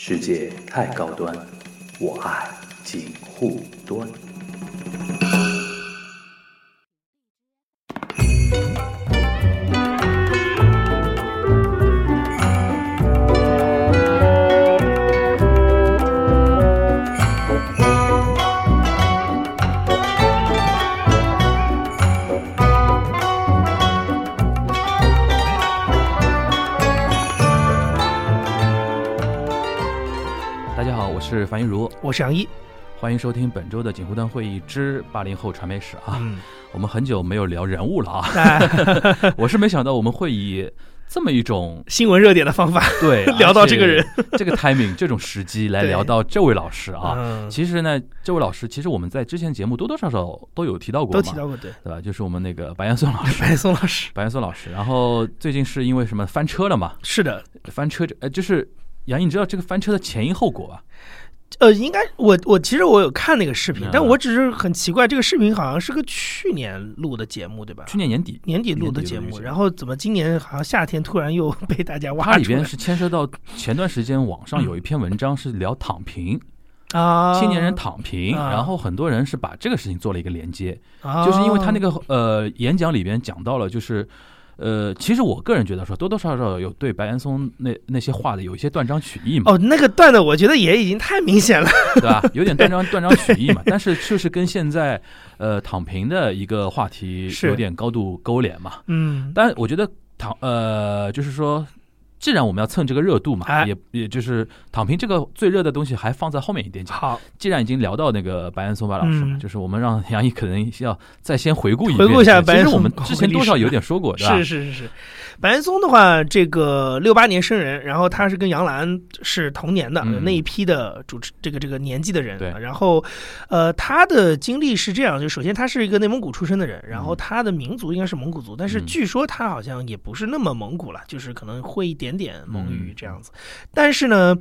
世界太高端，我爱锦护端。是杨一。欢迎收听本周的锦湖端会议之八零后传媒史啊。嗯，我们很久没有聊人物了啊，哎，我是没想到我们会以这么一种新闻热点的方法，对 聊到这个人，这个 timing 这种时机来聊到这位老师啊。嗯，其实呢，这位老师其实我们在之前节目多多少少都有提到过嘛，都提到过，对，对吧？就是我们那个白岩松老师，白岩松老师白岩松老师。然后最近是因为什么翻车了嘛？是的，翻车，呃，就是杨毅，你知道这个翻车的前因后果啊？呃，应该我我其实我有看那个视频嗯，但我只是很奇怪，这个视频好像是个去年录的节目，对吧？去年年底，年底录的节目，然后怎么今年好像夏天突然又 被大家挖出来里边是牵涉到前段时间网上有一篇文章是聊躺平，啊？青年人躺平，啊然后很多人是把这个事情做了一个连接，啊，就是因为他那个呃演讲里边讲到了，就是呃，其实我个人觉得说多多少少有对白岩松那那些话的有一些断章取义嘛，哦，那个断的我觉得也已经太明显了，对吧？有点断章断章取义嘛，但是就是跟现在呃躺平的一个话题是。有点高度勾连嘛。嗯，但我觉得躺呃，就是说，既然我们要蹭这个热度嘛，哎。也也就是躺平这个最热的东西还放在后面一点讲。好，既然已经聊到那个白岩松白老师嘛，嗯。就是我们让杨毅可能要再先回顾一回。顾一下白岩松其实我们之前多少有点说过，对吧？是是是是，白岩松的话，这个六八年生人，然后他是跟杨澜是同年的、嗯。那一批的主持这个这个年纪的人，对。然后呃他的经历是这样，就首先他是一个内蒙古出生的人，然后他的民族应该是蒙古族，但是嗯。据说他好像也不是那么蒙古了，就是可能会一点点点蒙语嗯这样子，但是呢。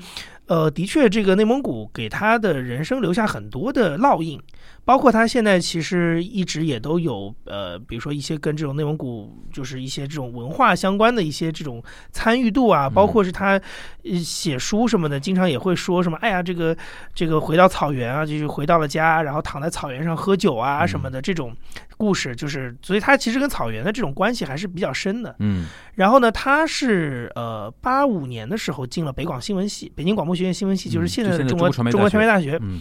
呃，的确，这个内蒙古给他的人生留下很多的烙印，包括他现在其实一直也都有呃，比如说一些跟这种内蒙古就是一些这种文化相关的一些这种参与度啊，包括是他呃写书什么的，经常也会说什么，哎呀，这个这个回到草原啊，就是回到了家，然后躺在草原上喝酒啊什么的这种故事，就是所以他其实跟草原的这种关系还是比较深的。嗯。然后呢，他是呃八五年的时候进了北广新闻系，北京广播学院新闻系，就是嗯现在的中国中国传媒中国大学传媒大学。嗯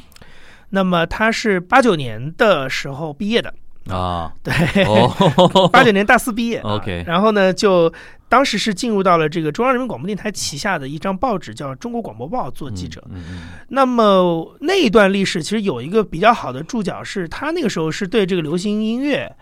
那么他是八九年的时候毕业的，啊对，哦 八九年大四毕业。OK 啊然后呢，就当时是进入到了这个中央人民广播电台旗下的一张报纸，叫《中国广播报》做记者。嗯嗯那么那一段历史其实有一个比较好的注脚，是他那个时候是对这个流行音乐，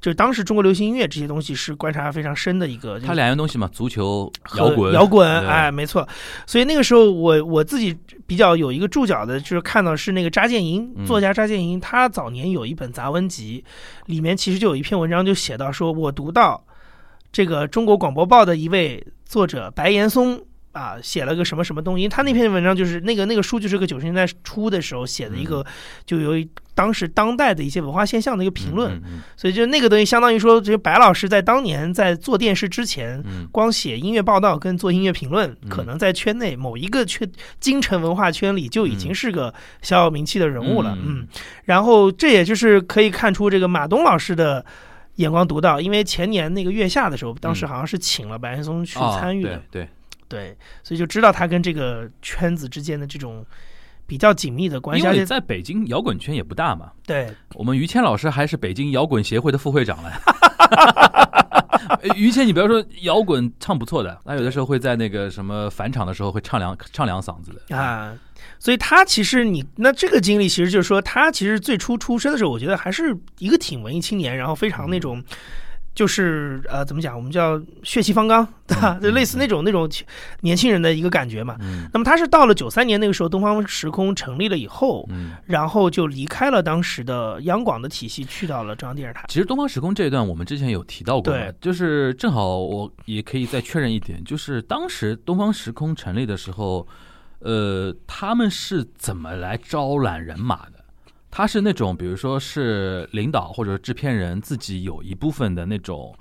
就是当时中国流行音乐这些东西是观察非常深的一个。嗯，它两样东西嘛，足球、和摇滚、摇滚，哎，没错。所以那个时候我我自己比较有一个注脚的，就是看到是那个查建营嗯作家查建营，他早年有一本杂文集，里面其实就有一篇文章就写到说，我读到这个中国广播报的一位作者白岩松。啊，写了个什么什么东西？他那篇文章就是那个那个书，就是个九十年代初的时候写的一个，就由于当时当代的一些文化现象的一个评论。所以就那个东西，相当于说，这个白老师在当年在做电视之前，嗯光写音乐报道跟做音乐评论，嗯可能在圈内某一个圈京城文化圈里就已经是个小有名气的人物了。嗯嗯，然后这也就是可以看出这个马东老师的。眼光独到，因为前年那个月下的时候，当时好像是请了白岩松去参与的，对对。对，所以就知道他跟这个圈子之间的这种比较紧密的关系。因为在北京摇滚圈也不大嘛，对，我们于谦老师还是北京摇滚协会的副会长嘞。呃 于谦，你不要说摇滚唱不错的，他有的时候会在那个什么返场的时候会唱两唱两嗓子的。啊，所以他其实你那这个经历，其实就是说他其实最初出生的时候，我觉得还是一个挺文艺青年，然后非常那种。就是呃，怎么讲？我们叫血气方刚，对吧？就类似那种那种年轻人的一个感觉嘛。嗯那么他是到了九三年那个时候，东方时空成立了以后，嗯，然后就离开了当时的央广的体系，去到了中央电视台。其实东方时空这一段我们之前有提到过，对就是正好我也可以再确认一点，就是当时东方时空成立的时候，呃，他们是怎么来招揽人马的？他是那种，比如说是领导或者制片人自己有一部分的那种。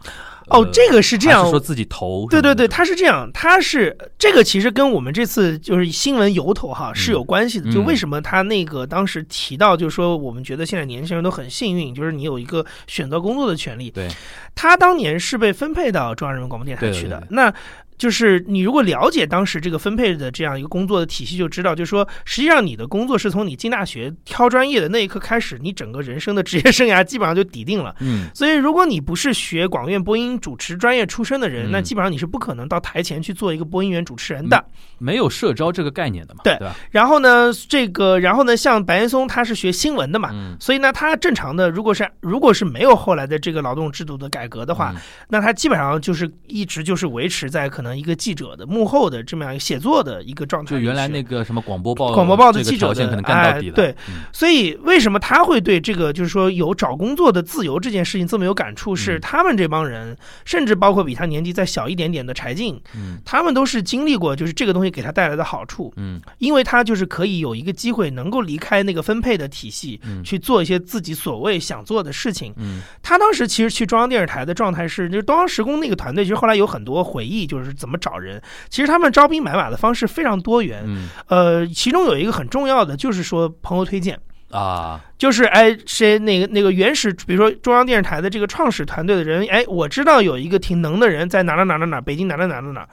哦呃，这个是这样是说自己投？对对对，他他是这样，他是这个其实跟我们这次就是新闻由头哈是有关系的。嗯就为什么他那个当时提到，就是说我们觉得现在年轻人都很幸运，就是你有一个选择工作的权利。对，他当年是被分配到中央人民广播电台去的。对对对那就是你如果了解当时这个分配的这样一个工作的体系，就知道，就是说，实际上你的工作是从你进大学挑专业的那一刻开始，你整个人生的职业生涯基本上就抵定了。嗯，所以，如果你不是学广院播音主持专业出身的人，嗯那基本上你是不可能到台前去做一个播音员主持人的。没有社招这个概念的嘛，对？然后呢，这个，然后呢，像白岩松他是学新闻的嘛，嗯，所以呢，他正常的，如果是如果是没有后来的这个劳动制度的改革的话，嗯那他基本上就是一直就是维持在可能一个记者的幕后的这么样一个写作的一个状态。就原来那个什么广播报广播报的记者的可能干到底了，哎对。嗯。所以为什么他会对这个就是说有找工作的自由这件事情这么有感触？是嗯。他们这帮人，甚至包括比他年纪再小一点点的柴静，嗯。他们都是经历过就是这个东西给他带来的好处，嗯。因为他就是可以有一个机会能够离开那个分配的体系，嗯。去做一些自己所谓想做的事情。嗯。他当时其实去中央电视台的状态是，就是东方时空那个团队，其实后来有很多回忆，就是怎么找人。其实他们招兵买马的方式非常多元，嗯呃，其中有一个很重要的就是说朋友推荐。啊，就是哎，谁那个那个原始，比如说中央电视台的这个创始团队的人，哎，我知道有一个挺能的人在哪哪哪哪哪，北京哪哪哪哪哪，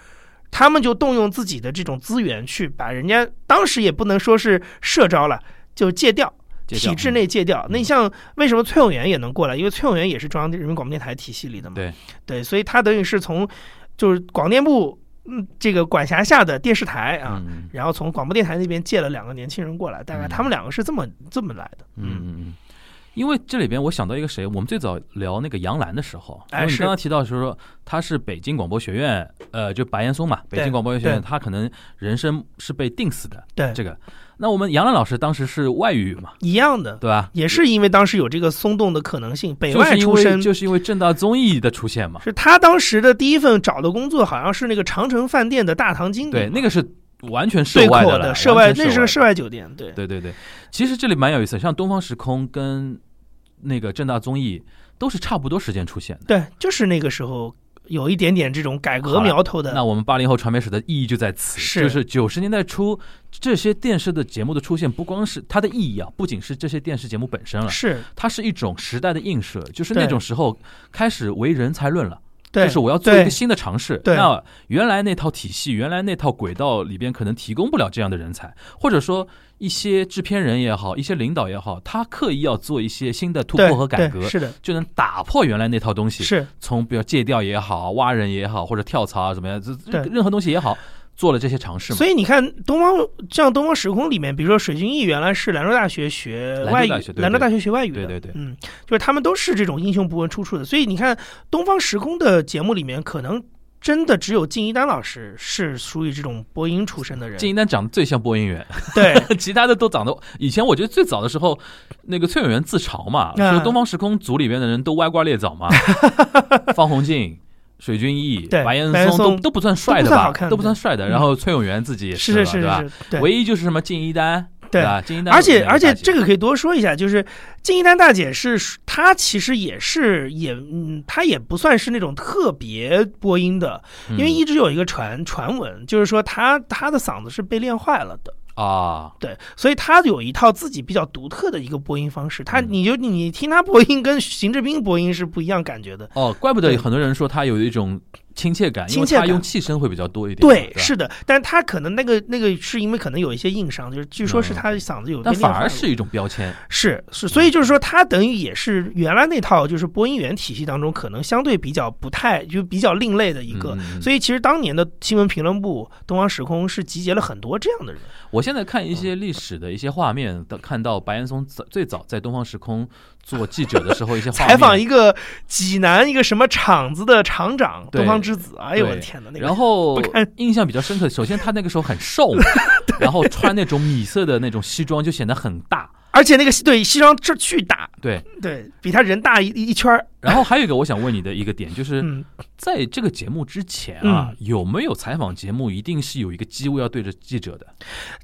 他们就动用自己的这种资源去把人家当时也不能说是社招了，就借调。体制内借调，那你像为什么崔永元也能过来？因为崔永元也是中央人民广播电台体系里的嘛。对对，所以他等于是从就是广电部嗯这个管辖下的电视台啊，嗯然后从广播电台那边借了两个年轻人过来，大概嗯他们两个是这么这么来的。嗯嗯嗯。因为这里边我想到一个谁，我们最早聊那个杨澜的时候，因为你哎是刚刚提到就是说他是北京广播学院，呃，就白岩松嘛，北京广播学院，他可能人生是被定死的对，这个。那我们杨澜老师当时是外语嘛，一样的，对吧？也是因为当时有这个松动的可能性，北外出身。就是因为正大综艺的出现嘛，是他当时的第一份找的工作，好像是那个长城饭店的大堂经理，对，那个是完全涉对外的涉外，那是个涉外酒店，对对对对，其实这里蛮有意思，像东方时空跟那个正大综艺都是差不多时间出现的。对，就是那个时候有一点点这种改革苗头的。那我们八零后传媒史的意义就在此，是就是九十年代初这些电视的节目的出现，不光是它的意义啊，不仅是这些电视节目本身了，是它是一种时代的映射，就是那种时候开始为人才论了。对，就是我要做一个新的尝试。那原来那套体系，原来那套轨道里边可能提供不了这样的人才，或者说一些制片人也好，一些领导也好，他刻意要做一些新的突破和改革，是的，就能打破原来那套东西。是从比如借调也好，挖人也好，或者跳槽啊怎么样，这对任何东西也好，做了这些尝试嘛。所以你看，东方像东方时空里面，比如说水军毅原来是兰州大学学外语兰州大学学外语的，对对对嗯，就是他们都是这种英雄不问出处的。所以你看，东方时空的节目里面，可能真的只有靳一丹老师是属于这种播音出身的人。靳一丹长得最像播音员，对，其他的都长得。以前我觉得最早的时候，那个崔永元自嘲嘛，啊说东方时空组里边的人都歪瓜裂枣嘛，方鸿渐、水军毅、白岩白松松都都不算帅的吧都不算，都不算帅的。嗯然后崔永元自己也是是是了对吧？对。唯一就是什么靳一丹，对吧？金一丹，而且而且这个个可以多说一下，就是金一丹大姐是她其实也是也嗯，她也不算是那种特别播音的，因为嗯一直有一个传传闻，就是说她她的嗓子是被练坏了的。啊，对，所以他有一套自己比较独特的一个播音方式。他，嗯你就你听他播音跟邢志斌播音是不一样感觉的。哦，怪不得对很多人说他有一种亲切感，因为亲切感他用气声会比较多一点嘛。对，是的，但是他可能那个那个是因为可能有一些硬伤，就是据说是嗯他嗓子有被但反而是一种标签。是是，所以就是说，他等于也是原来那套就是播音员体系当中可能相对比较不太就比较另类的一个。所以其实当年的新闻评论部东方时空是集结了很多这样的人。我现在看一些历史的一些画面，的看到白岩松早最早在东方时空做记者的时候，一些采访一个济南一个什么厂子的厂长东方之子，哎呦我的天哪！那个然后印象比较深刻，首先他那个时候很瘦，然后穿那种米色的那种西装就显得很大，而且那个对。西装这巨大，对，对比他人大一一圈儿然后还有一个我想问你的一个点，就是嗯，在这个节目之前啊，有没有采访节目一定是有一个机位要对着记者的？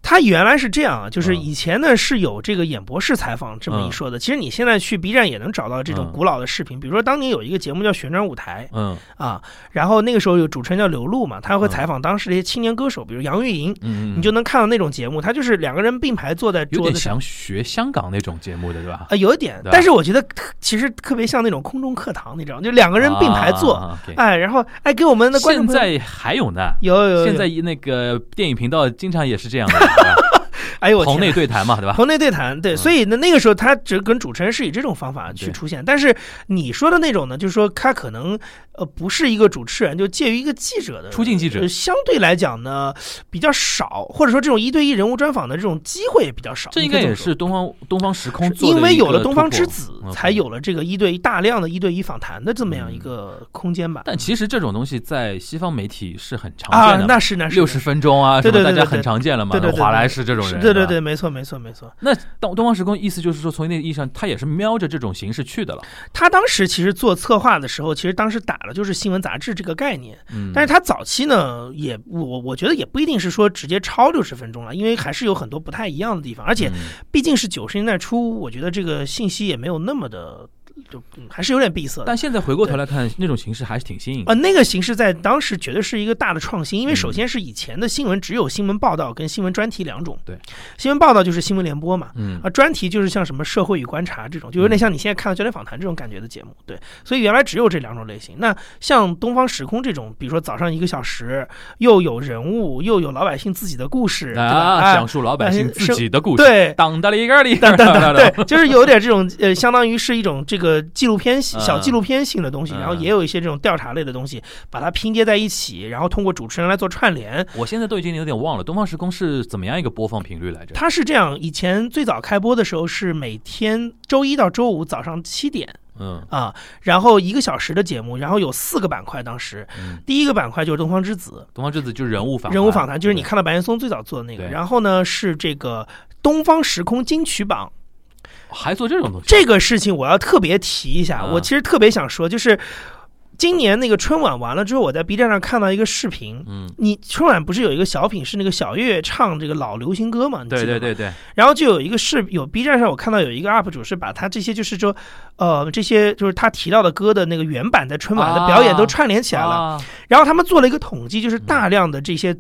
他原来是这样啊，就是嗯以前呢是有这个演播室采访这么一说的。其实你现在去 B 站也能找到这种嗯古老的视频，比如说当年有一个节目叫《旋转舞台》嗯啊，然后那个时候有主持人叫刘露嘛，他会嗯采访当时的一些青年歌手，比如杨钰莹，嗯，你就能看到那种节目，他就是两个人并排坐在桌子上。想学香港那种节目的，对吧？啊，有一点，但是我觉得特其实特别像那种空中课堂，你知道吗？就两个人并排坐，哎，然后哎给我们的观众现在还有呢。有有有，现在那个电影频道经常也是这样的，哎呦我棚内对谈嘛，对吧？棚内对谈，对，嗯所以呢，那个时候他只跟主持人是以这种方法去出现，但是你说的那种呢，就是说他可能呃不是一个主持人，就介于一个记者的出镜记者呃相对来讲呢比较少，或者说这种一对一人物专访的这种机会也比较少。这应该也是东方东方时空因为有了东方之子，才有了这个一对一大量的一对一访谈的这么样嗯一个空间吧。但其实这种东西在西方媒体是很常啊见，的啊，那是那是六十分钟啊，对对对对什么大家很常见了嘛。对对对对华莱士这种人，对对对，。没错没错没错。那东东方时空意思就是说，从那个意义上，他也是瞄着这种形式去的了。他当时其实做策划的时候，其实当时打的就是新闻杂志这个概念。嗯，但是他早期呢，也我我觉得也不一定是说直接超六十分钟了，因为还是有很多不太一样的地方，而且嗯毕竟是九十年代初，我觉得这个信息也没有那么的，就、嗯还是有点闭塞的。但现在回过头来看，那种形式还是挺新颖的。呃，那个形式在当时绝对是一个大的创新，因为嗯首先是以前的新闻只有新闻报道跟新闻专题两种，对，新闻报道就是新闻联播嘛，嗯啊，专题就是像什么社会与观察这种，就有点像你现在看到焦点访谈这种感觉的节目，对。所以原来只有这两种类型。那像东方时空这种，比如说早上一个小时，又有人物，又有老百姓自己的故事，对讲述老百姓自己的故事。对。当的里个里，等等等，对，就是有点这种呃，相当于是一种这个纪录片小嗯纪录片性的东西，嗯然后也有一些这种调查类的东西，把它拼接在一起，然后通过主持人来做串联。我现在都已经有点忘了，东方时空是怎么样一个播放频率来着？它是这样，以前最早开播的时候是每天周一到周五早上七点，嗯啊，然后一个小时的节目，然后有四个板块。当时嗯，第一个板块就是东方之子东方之子就是人物访人物访谈，就是你看到白岩松最早做的那个。然后呢是这个东方时空金曲榜还做这种东西。这个事情，我要特别提一下。啊我其实特别想说，就是今年那个春晚完了之后，我在 B 站上看到一个视频。嗯，你春晚不是有一个小品是那个小岳岳唱这个老流行歌嘛？对对对对，然后就有一个视有 B 站上我看到有一个 UP 主是把他这些就是说，呃，这些就是他提到的歌的那个原版在春晚的表演都串联起来了。啊然后他们做了一个统计，就是大量的这些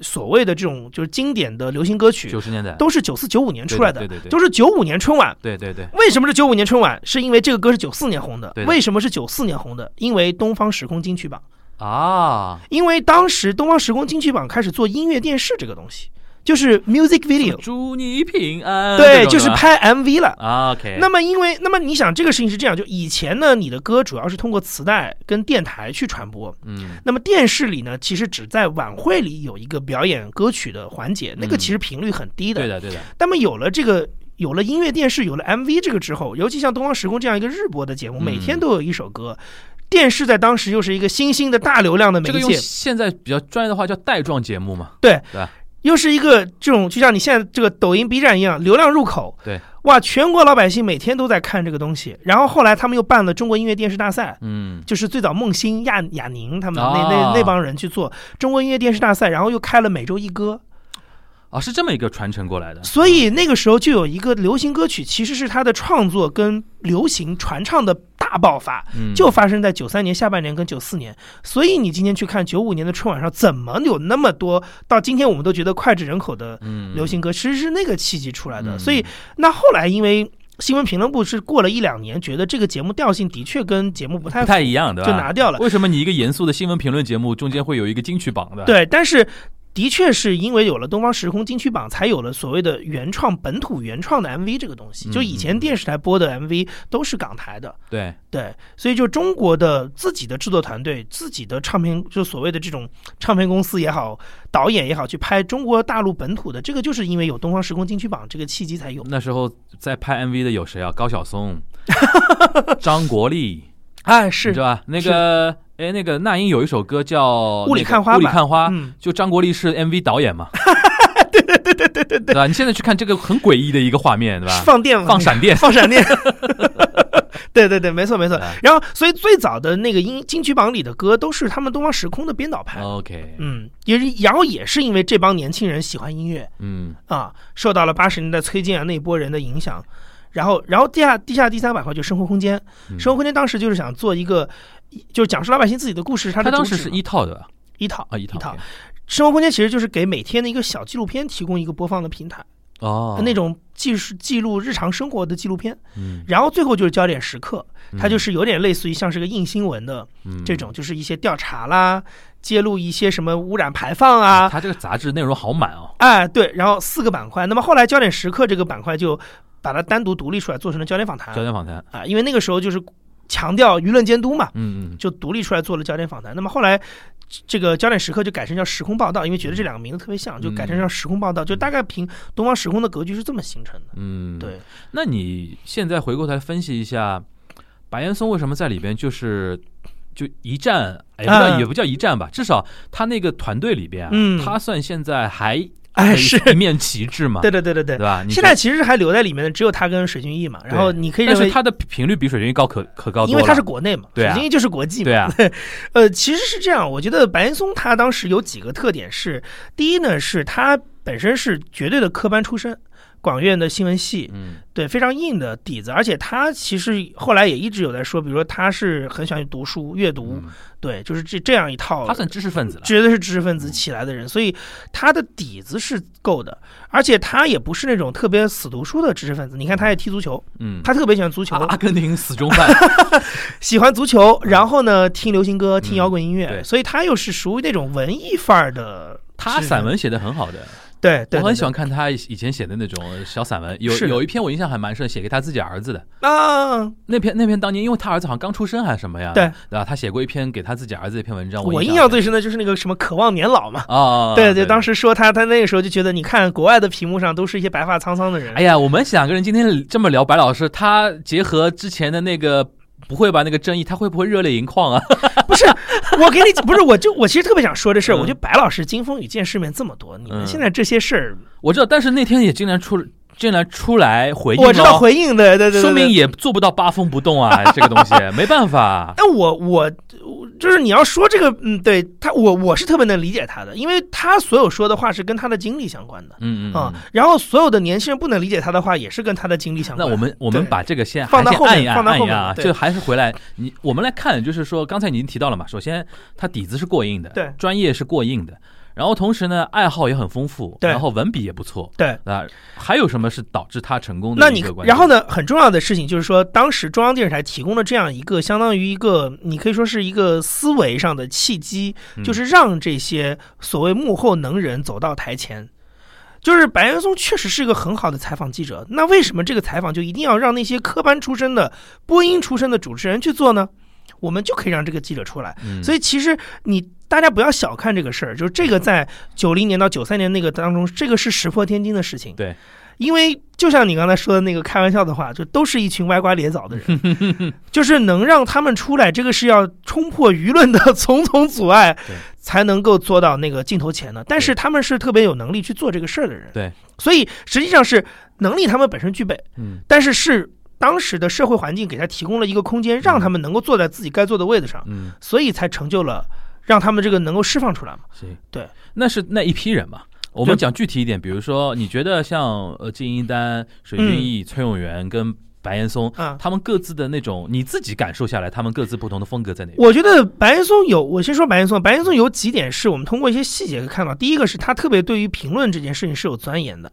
所谓的这种就是经典的流行歌曲九十年代。都是九四九五年出来的，对对对对。都是九五年春晚。对对对，为什么是九五年春晚？是因为这个歌是九四年红的。为什么是九四年红的？因为东方时空金曲榜，啊，因为当时东方时空金曲榜开始做音乐电视这个东西，就是 music video，祝你平安，对，就是拍 MV 了。啊 OK，那么，因为那么你想，这个事情是这样，就以前呢，你的歌主要是通过磁带跟电台去传播，嗯。那么电视里呢，其实只在晚会里有一个表演歌曲的环节，那个其实频率很低的。对的对的，那么有了这个。有了音乐电视，有了 MV 这个之后，尤其像《东方时空》这样一个日播的节目，嗯。每天都有一首歌。电视在当时又是一个新兴的大流量的媒这个用介，现在比较专业的话叫带状节目嘛，对。对吧又是一个这种就像你现在这个抖音、B 站一样，流量入口。对，哇，全国老百姓每天都在看这个东西。然后后来他们又办了中国音乐电视大赛，嗯。就是最早孟欣、亚亚宁他们那、啊。那那帮人去做中国音乐电视大赛，然后又开了每周一歌，啊是这么一个传承过来的，所以那个时候就有一个流行歌曲，其实是它的创作跟流行传唱的大爆发，嗯就发生在九三年下半年跟九四年。所以你今天去看九五年的春晚上，怎么有那么多到今天我们都觉得脍炙人口的嗯流行歌，其实是那个契机出来的。嗯所以那后来因为新闻评论部是过了一两年，觉得这个节目调性的确跟节目不太不太一样的，就拿掉了。为什么你一个严肃的新闻评论节目中间会有一个金曲榜的？，对，但是的确是因为有了东方时空金曲榜，才有了所谓的原创本土原创的 MV 这个东西。就以前电视台播的 MV 都是港台的，对，对，所以就中国的自己的制作团队、自己的唱片，就所谓的这种唱片公司也好、导演也好，去拍中国大陆本土的，这个就是因为有东方时空金曲榜这个契机才有。那时候在拍 MV 的有谁啊？高晓松、张国立，哎，是是吧？那个，哎，那个那英有一首歌叫《雾里看花雾里看花》，嗯，就张国立是 MV 导演嘛？对对对对对对对，吧？你现在去看这个很诡异的一个画面，对吧？放电了，放闪电，放闪电。对对对，没错没错哎。然后，所以最早的那个音金曲榜里的歌都是他们东方时空的编导派。OK，嗯，也是，然后也是因为这帮年轻人喜欢音乐嗯啊，受到了八十年代崔健啊那一波人的影响。然后，然后地下地下第三板块就是生活空间，嗯。生活空间当时就是想做一个，就是讲述老百姓自己的故事，它当时是一套的吧？一套啊，一套一套。生活空间其实就是给每天的一个小纪录片提供一个播放的平台，哦，那种记是记录日常生活的纪录片。嗯。然后最后就是焦点时刻，它就嗯是有点类似于像是个硬新闻的嗯。这种，就是一些调查啦，揭露一些什么污染排放啊，它这个杂志内容好满哦。哎，对，然后四个板块。那么后来焦点时刻这个板块就把它单独独立出来，做成了焦点访谈焦点访谈，啊，因为那个时候就是强调舆论监督嘛，嗯嗯就独立出来做了焦点访谈。那么后来。这个焦点时刻就改成叫时空报道，因为觉得这两个名字特别像，就改成叫时空报道，就大概凭东方时空的格局是这么形成的。嗯，。对，那你现在回过头来分析一下，白岩松为什么在里边就是就一战，也不叫、啊也不叫一战吧，至少他那个团队里边啊，嗯他算现在还哎，是，一面旗帜嘛，对对对对对对。吧？现在其实还留在里面的只有他跟水军毅嘛，然后你可以认为，但是他的频率比水军高可可高多了，因为他是国内嘛，对啊水军毅就是国际嘛，对啊，呃，其实是这样，我觉得白岩松他当时有几个特点是，第一呢是他本身是绝对的科班出身，广院的新闻系，嗯。对，非常硬的底子，而且他其实后来也一直有在说，比如说他是很喜欢读书、阅读，嗯。对，就是这这样一套，他算知识分子了，绝对是知识分子起来的人，所以他的底子是够的，而且他也不是那种特别死读书的知识分子。你看，他也踢足球，嗯，他特别喜欢足球，阿阿根廷死忠犯，喜欢足球，然后呢听流行歌、听嗯摇滚音乐，对。所以他又是属于那种文艺范儿的。他散文写的很好的，对，对我很喜欢看他以以前写的那种小散文，有有一篇我印象还蛮深，写给他自己儿子的。啊，那篇那篇当年，因为他儿子好像刚出生还是什么呀？对对吧？他写过一篇给他自己儿子一篇文章，我印印象最深的就是那个什么渴望年老嘛。啊，对对，当时说他，他那个时候就觉得，你看国外的屏幕上都是一些白发苍苍的人，哎呀，我们两个人今天这么聊，白老师他结合之前的那个。不会吧？那个争议，他会不会热泪盈眶啊？不是，我给你 不是，我就我其实特别想说这事儿，嗯我觉得白老师金风雨见世面这么多，你们嗯现在这些事儿，我知道，但是那天也竟然出，竟然出来回应我知道，回应的，对对对，说明。也做不到八风不动啊，这个东西没办法。但我我就是你要说这个，嗯，对他，我我是特别能理解他的，因为他所有说的话是跟他的经历相关的嗯嗯啊、嗯。然后所有的年轻人不能理解他的话，也是跟他的经历相关。那我们我们把这个先放到后面放到后面啊，就还是回来你我们来看，就是说刚才你已经提到了嘛，首先他底子是过硬的，对专业是过硬的，然后同时呢爱好也很丰富，对然后文笔也不错，对。啊，还有什么是导致他成功的那你？然后？呢？很重要的事情就是说，当时中央电视台提供了这样一个相当于一个，你可以说是一个思维上的契机，嗯就是让这些所谓幕后能人走到台前。就是白岩松确实是一个很好的采访记者，那为什么这个采访就一定要让那些科班出身的播音出身的主持人去做呢？我们就可以让这个记者出来。嗯。所以其实你大家不要小看这个事儿，就是这个在九零年到九三年那个当中，这个是石破天惊的事情。对，因为就像你刚才说的那个开玩笑的话，就都是一群歪瓜裂枣的人，就是能让他们出来，这个是要冲破舆论的 重重阻碍，才能够做到那个镜头前的。但是他们是特别有能力去做这个事儿的人，对，所以实际上是能力他们本身具备，嗯。但是是当时的社会环境给他提供了一个空间，让他们能够坐在自己该坐的位子上，嗯，所以才成就了让他们这个能够释放出来嘛。对，那是那一批人嘛。我们讲具体一点，比如说，你觉得像呃金一丹、水俊逸、崔永元跟白岩松，啊，他们各自的那种，你自己感受下来，他们各自不同的风格在哪里？我觉得白岩松有，我先说白岩松，白岩松有几点是我们通过一些细节可以看到。第一个是他特别对于评论这件事情是有钻研的，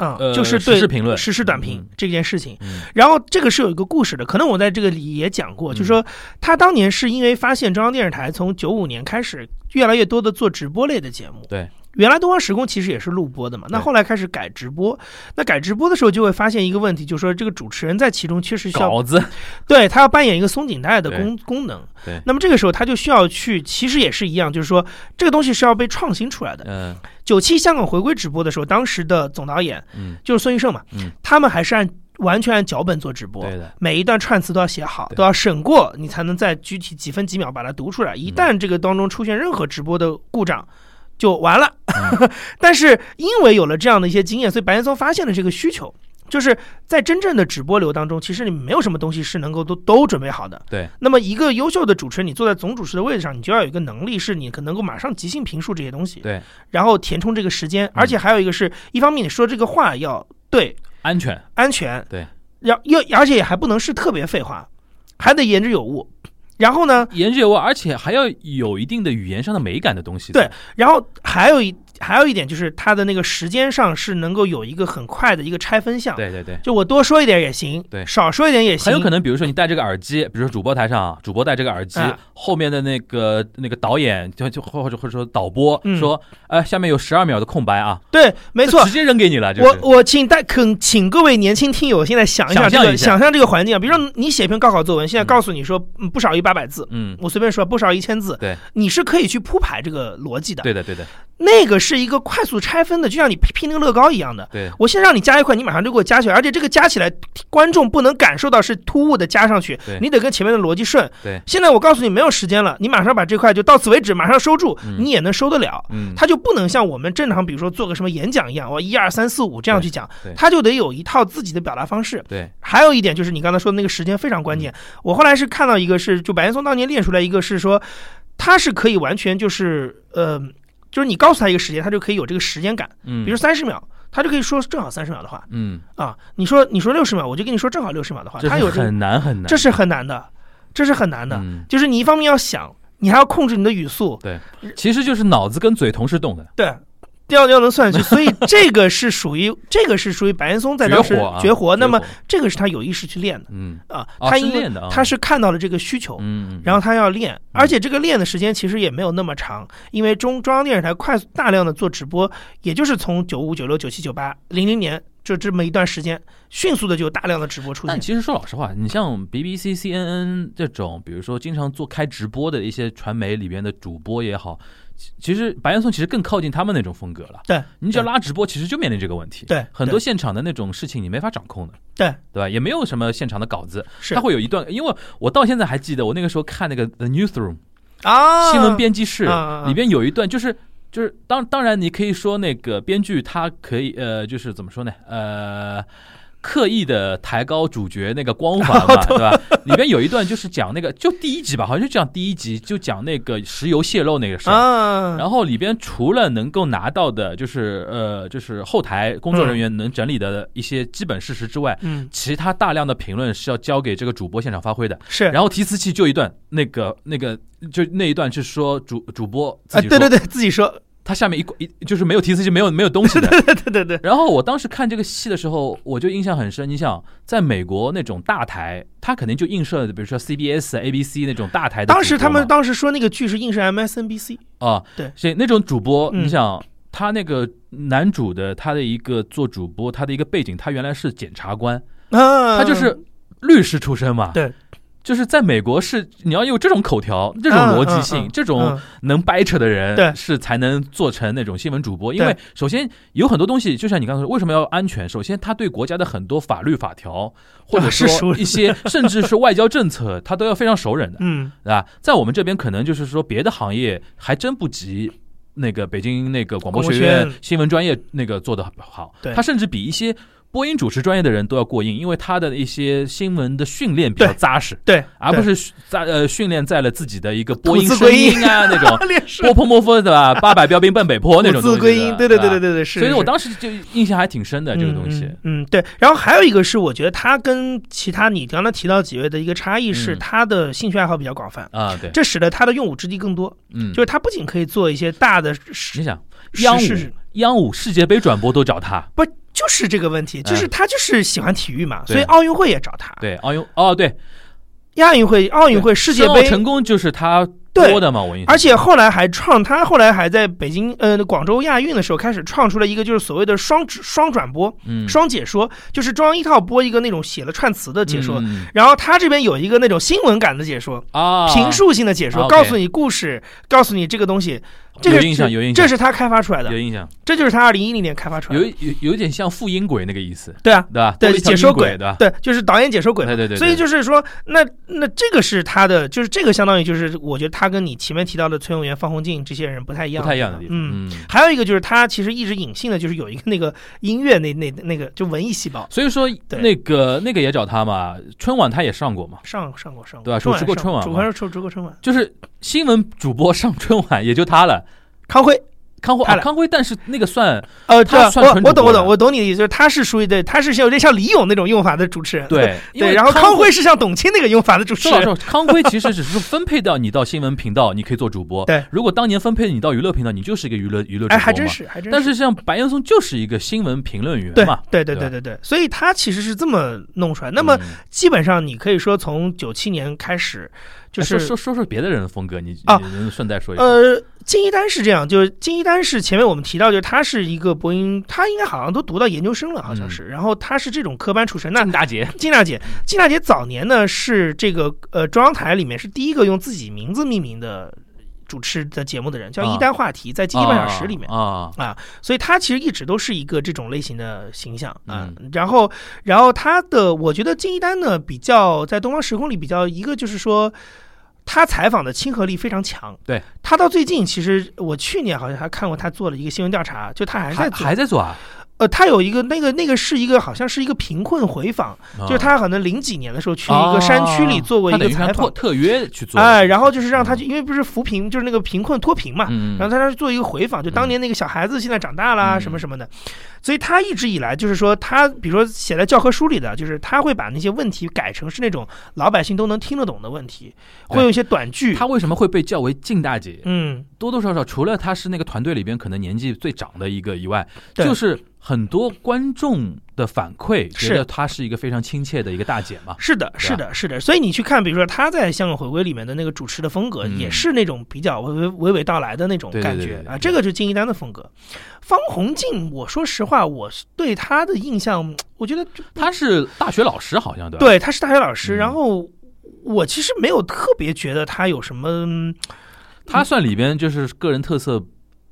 啊、嗯就是对时事评论时事短评嗯这件事情。嗯。然后这个是有一个故事的，可能我在这个里也讲过，就是说他当年是因为发现中央电视台从九五年开始越来越多的做直播类的节目，对，原来东方时空其实也是录播的嘛，那后来开始改直播，那改直播的时候就会发现一个问题，就是说这个主持人在其中确实需要稿子，对他要扮演一个松紧带的功功能。对。那么这个时候他就需要去，其实也是一样，就是说这个东西是要被创新出来的。嗯。九七香港回归直播的时候，当时的总导演嗯，就是孙玉胜嘛，嗯。他们还是按完全按脚本做直播。对的，每一段串词都要写好，都要审过，你才能在具体几分几秒把它读出来。嗯。一旦这个当中出现任何直播的故障，就完了。嗯 但是因为有了这样的一些经验，所以白岩松发现了这个需求，就是在真正的直播流当中，其实你没有什么东西是能够都都准备好的。对，那么一个优秀的主持人，你坐在总主持的位置上，你就要有一个能力，是你可能够马上即兴评述这些东西，对，然后填充这个时间，而且还有一个是一方面你说这个话要对安全，安全，对，要又而且也还不能是特别废话，还得言之有物。然后呢，言之有物，而且还要有一定的语言上的美感的东西。对，然后还有一还有一点就是它的那个时间上是能够有一个很快的一个拆分项。对对对，就我多说一点也行，对。少说一点也行。很有可能，比如说你戴这个耳机，比如说主播台上啊，主播戴这个耳机，啊。后面的那个那个导演就就或者或者说导播嗯。说，呃，下面有十二秒的空白啊，对，没错。直。接扔给你了，就是。我我请带肯请各位年轻听友现在想一下这个想象下。想象这个环境啊，比如说你写篇高考作文，现在告诉你说嗯不少于八百字，嗯，我随便说不少于一千字，对。你是可以去铺排这个逻辑的。对的对的。那个是一个快速拆分的，就像你拼拼那个乐高一样的。对，我先让你加一块，你马上就给我加起来，而且这个加起来，观众不能感受到是突兀的加上去，你得跟前面的逻辑顺。对现在我告诉你没有时间了，你马上把这块就到此为止，马上收住，嗯你也能收得了。嗯，它就不能像我们正常，比如说做个什么演讲一样，我一二三四五这样去讲对对，它就得有一套自己的表达方式。对，还有一点就是你刚才说的那个时间非常关嗯键。我后来是看到一个是，就白岩松当年练出来一个是说，他是可以完全就是呃，就是你告诉他一个时间，他就可以有这个时间感。嗯，比如三十秒，他就可以说正好三十秒的话嗯，啊。你说你说六十秒，我就跟你说正好六十秒的话。他有这，很难很难，这是很难的，这是很难的。嗯，就是你一方面要想，你还要控制你的语速，对其实就是脑子跟嘴同时动的，对。要要能算下去，所以这个是属于这个是属于白岩松在当时绝活。那么这个是他有意识去练的。嗯。啊，哦他因为他是看到了这个需求，嗯，然后他要练，而且这个练的时间其实也没有那么长，因为中中央电视台快速大量的做直播，也就是从九五、九六、九七、九八、零零年就这么一段时间，迅速的就有大量的直播出现。但其实说老实话，你像 BBC、CNN 这种，比如说经常做开直播的一些传媒里边的主播也好，其其实白岩松其实更靠近他们那种风格了。对，你只要拉直播，其实就面临这个问题。对很多现场的那种事情你没法掌控的，对对吧？也没有什么现场的稿子，是它会有一段，因为我到现在还记得，我那个时候看那个 The Newsroom 啊，新闻编辑室里边有一段就是。就是当当然，你可以说那个编剧他可以呃，就是怎么说呢？呃，刻意的抬高主角那个光环嘛，对吧？里边有一段就是讲那个，就第一集吧，好像就讲第一集，就讲那个石油泄漏那个事儿。啊，然后里边除了能够拿到的，就是呃，就是后台工作人员能整理的一些基本事实之外，嗯其他大量的评论是要交给这个主播现场发挥的。是，然后提词器就一段，那个那个就那一段是说主主播自啊，己说，对对对，自己说，他下面一一就是没有提词器，没有没有东西的。对对对对，然后我当时看这个戏的时候，我就印象很深。你想，在美国那种大台，它肯定就映射，比如说 CBS、ABC 那种大台的主播嘛。当时他们当时说那个剧是映射 MSNBC，啊，对所以那种主播，嗯你想。他那个男主的他的一个做主播，他的一个背景，他原来是检察官，啊，他就是律师出身嘛。对，就是在美国是你要有这种口条、这种嗯逻辑性、嗯嗯这种嗯能掰扯的人，是才能做成那种新闻主播。因为首先有很多东西，就像你刚才说，为什么要安全？首先，他对国家的很多法律法条，或者说一些甚至是外交政策，他都要非常熟人的，嗯对吧？在我们这边，可能就是说别的行业还真不及。那个北京那个广播学院新闻专业那个做的好，对他甚至比一些播音主持专业的人都要过硬，因为他的一些新闻的训练比较扎实。对，而不是在呃训练在了自己的一个播音声音音啊 那种波泼莫夫对吧？八百标兵奔北坡那种字归音，对对对对对对对，是。所以我当时就印象还挺深的这个东西嗯。对。然后还有一个是，我觉得他跟其他你刚才提到几位的一个差异是，嗯他的兴趣爱好比较广泛，啊，对，这使得他的用武之地更多。嗯，就是他不仅可以做一些大的你，想，央是五央五世界杯转播都找他，不就是这个问题，就是他就是喜欢体育嘛，对所以奥运会也找他，对奥运哦对，亚运会、奥运会、世界杯。成功就是他对播的嘛，我印象。而且后来还创，他后来还在北京呃广州亚运的时候开始创出了一个就是所谓的双指双转播、嗯双解说，就是中央一套播一个那种写了串词的解说，嗯然后他这边有一个那种新闻感的解说，啊，评述性的解说告诉你故事，告诉你这个东西。这个有印象有印象这是他开发出来的有，印象，这就是他二零一零年开发出来有的。有有有点像复音轨那个意思，对啊，对吧？多对解说轨，对吧？对，就是导演解说轨嘛。对对对，所以就是说，那那这个是他的，就是这个相当于就是，我觉得他跟你前面提到的崔永元、方鸿渐这些人不太一样，不太一样的地方。嗯，嗯，还有一个就是他其实一直隐性的就是有一个那个音乐那那那个就文艺细胞，所以说那个那个也找他嘛，春晚他也上过嘛，上上过上过，对吧春晚主持过春晚主持过春晚，就是新闻主播上春晚也就他了，康辉，康辉他了啊康辉，但是那个算呃，这他算我我懂我懂我懂你的意思，就是他是属于对，他是有点像李咏那种用法的主持人，对对，然后康康辉是像董卿那个用法的主持人，康辉其实只是分配到你到新闻频道，你可以做主播。对，如果当年分配你到娱乐频道，你就是一个娱乐娱乐主播嘛。哎，还真。是还真是但是像白岩松就是一个新闻评论员对嘛。对对对对对对，所以他其实是这么弄出来。那么嗯基本上你可以说从九七年开始，就是哎说说说说别的人的风格，你啊你顺带说一下？呃，金一丹是这样，就是金一丹是前面我们提到，就是他是一个播音，他应该好像都读到研究生了，好像嗯是。然后他是这种科班出身。那金大姐，金大姐，金大姐早年呢是这个呃中央台里面是第一个用自己名字命名的主持的节目的人，叫啊一丹话题，在《经济半小时》里面。啊啊，所以他其实一直都是一个这种类型的形象啊。嗯然后，然后他的，我觉得金一丹呢，比较在东方时空里比较一个就是说。他采访的亲和力非常强，对他到最近，其实我去年好像还看过他做了一个新闻调查，就他还在还，还在做啊？呃，他有一个那个那个是一个好像是一个贫困回访，就是啊他可能零几年的时候去一个山区里做过一个采访，特特约去做，哎，然后就是让他嗯。去，因为不是扶贫，就是那个贫困脱贫嘛，嗯，然后他那儿做一个回访，就当年那个小孩子现在长大啦，嗯。什么什么的，所以他一直以来就是说，他比如说写在教科书里的，就是他会把那些问题改成是那种老百姓都能听得懂的问题，会用一些短句。他为什么会被叫为静大姐？嗯，多多少少，除了他是那个团队里边可能年纪最长的一个以外，就是很多观众的反馈，是觉得她是一个非常亲切的一个大姐嘛。是的，是的，是的。所以你去看，比如说她在香港回归里面的那个主持的风格，嗯也是那种比较娓娓娓娓道来的那种感觉啊，这个就是金一丹的风格。方鸿渐，我说实话，我对他的印象，我觉得就她是大学老师，好像对吧？对，他是大学老师，嗯然后我其实没有特别觉得他有什么。嗯她算里边就是个人特色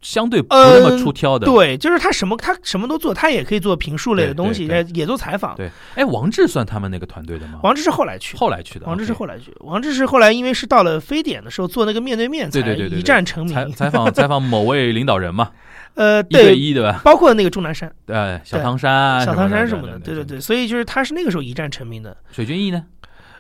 相对不呃那么出挑的。对，就是他什么他什么都做，他也可以做评述类的东西，也也做采访。对，哎，王志算他们那个团队的吗？王志是后来去的，后来去的，王志是后来去，王志是后来因为是到了非典的时候做那个面对面，才对对对对对一战成采名。采访 采访某位领导人嘛，呃，一对对，一对吧？包括那个钟南山、对，小汤山啊，小汤山什什么的，对对对，所以就是他是那个时候一战成名的。水军艺呢？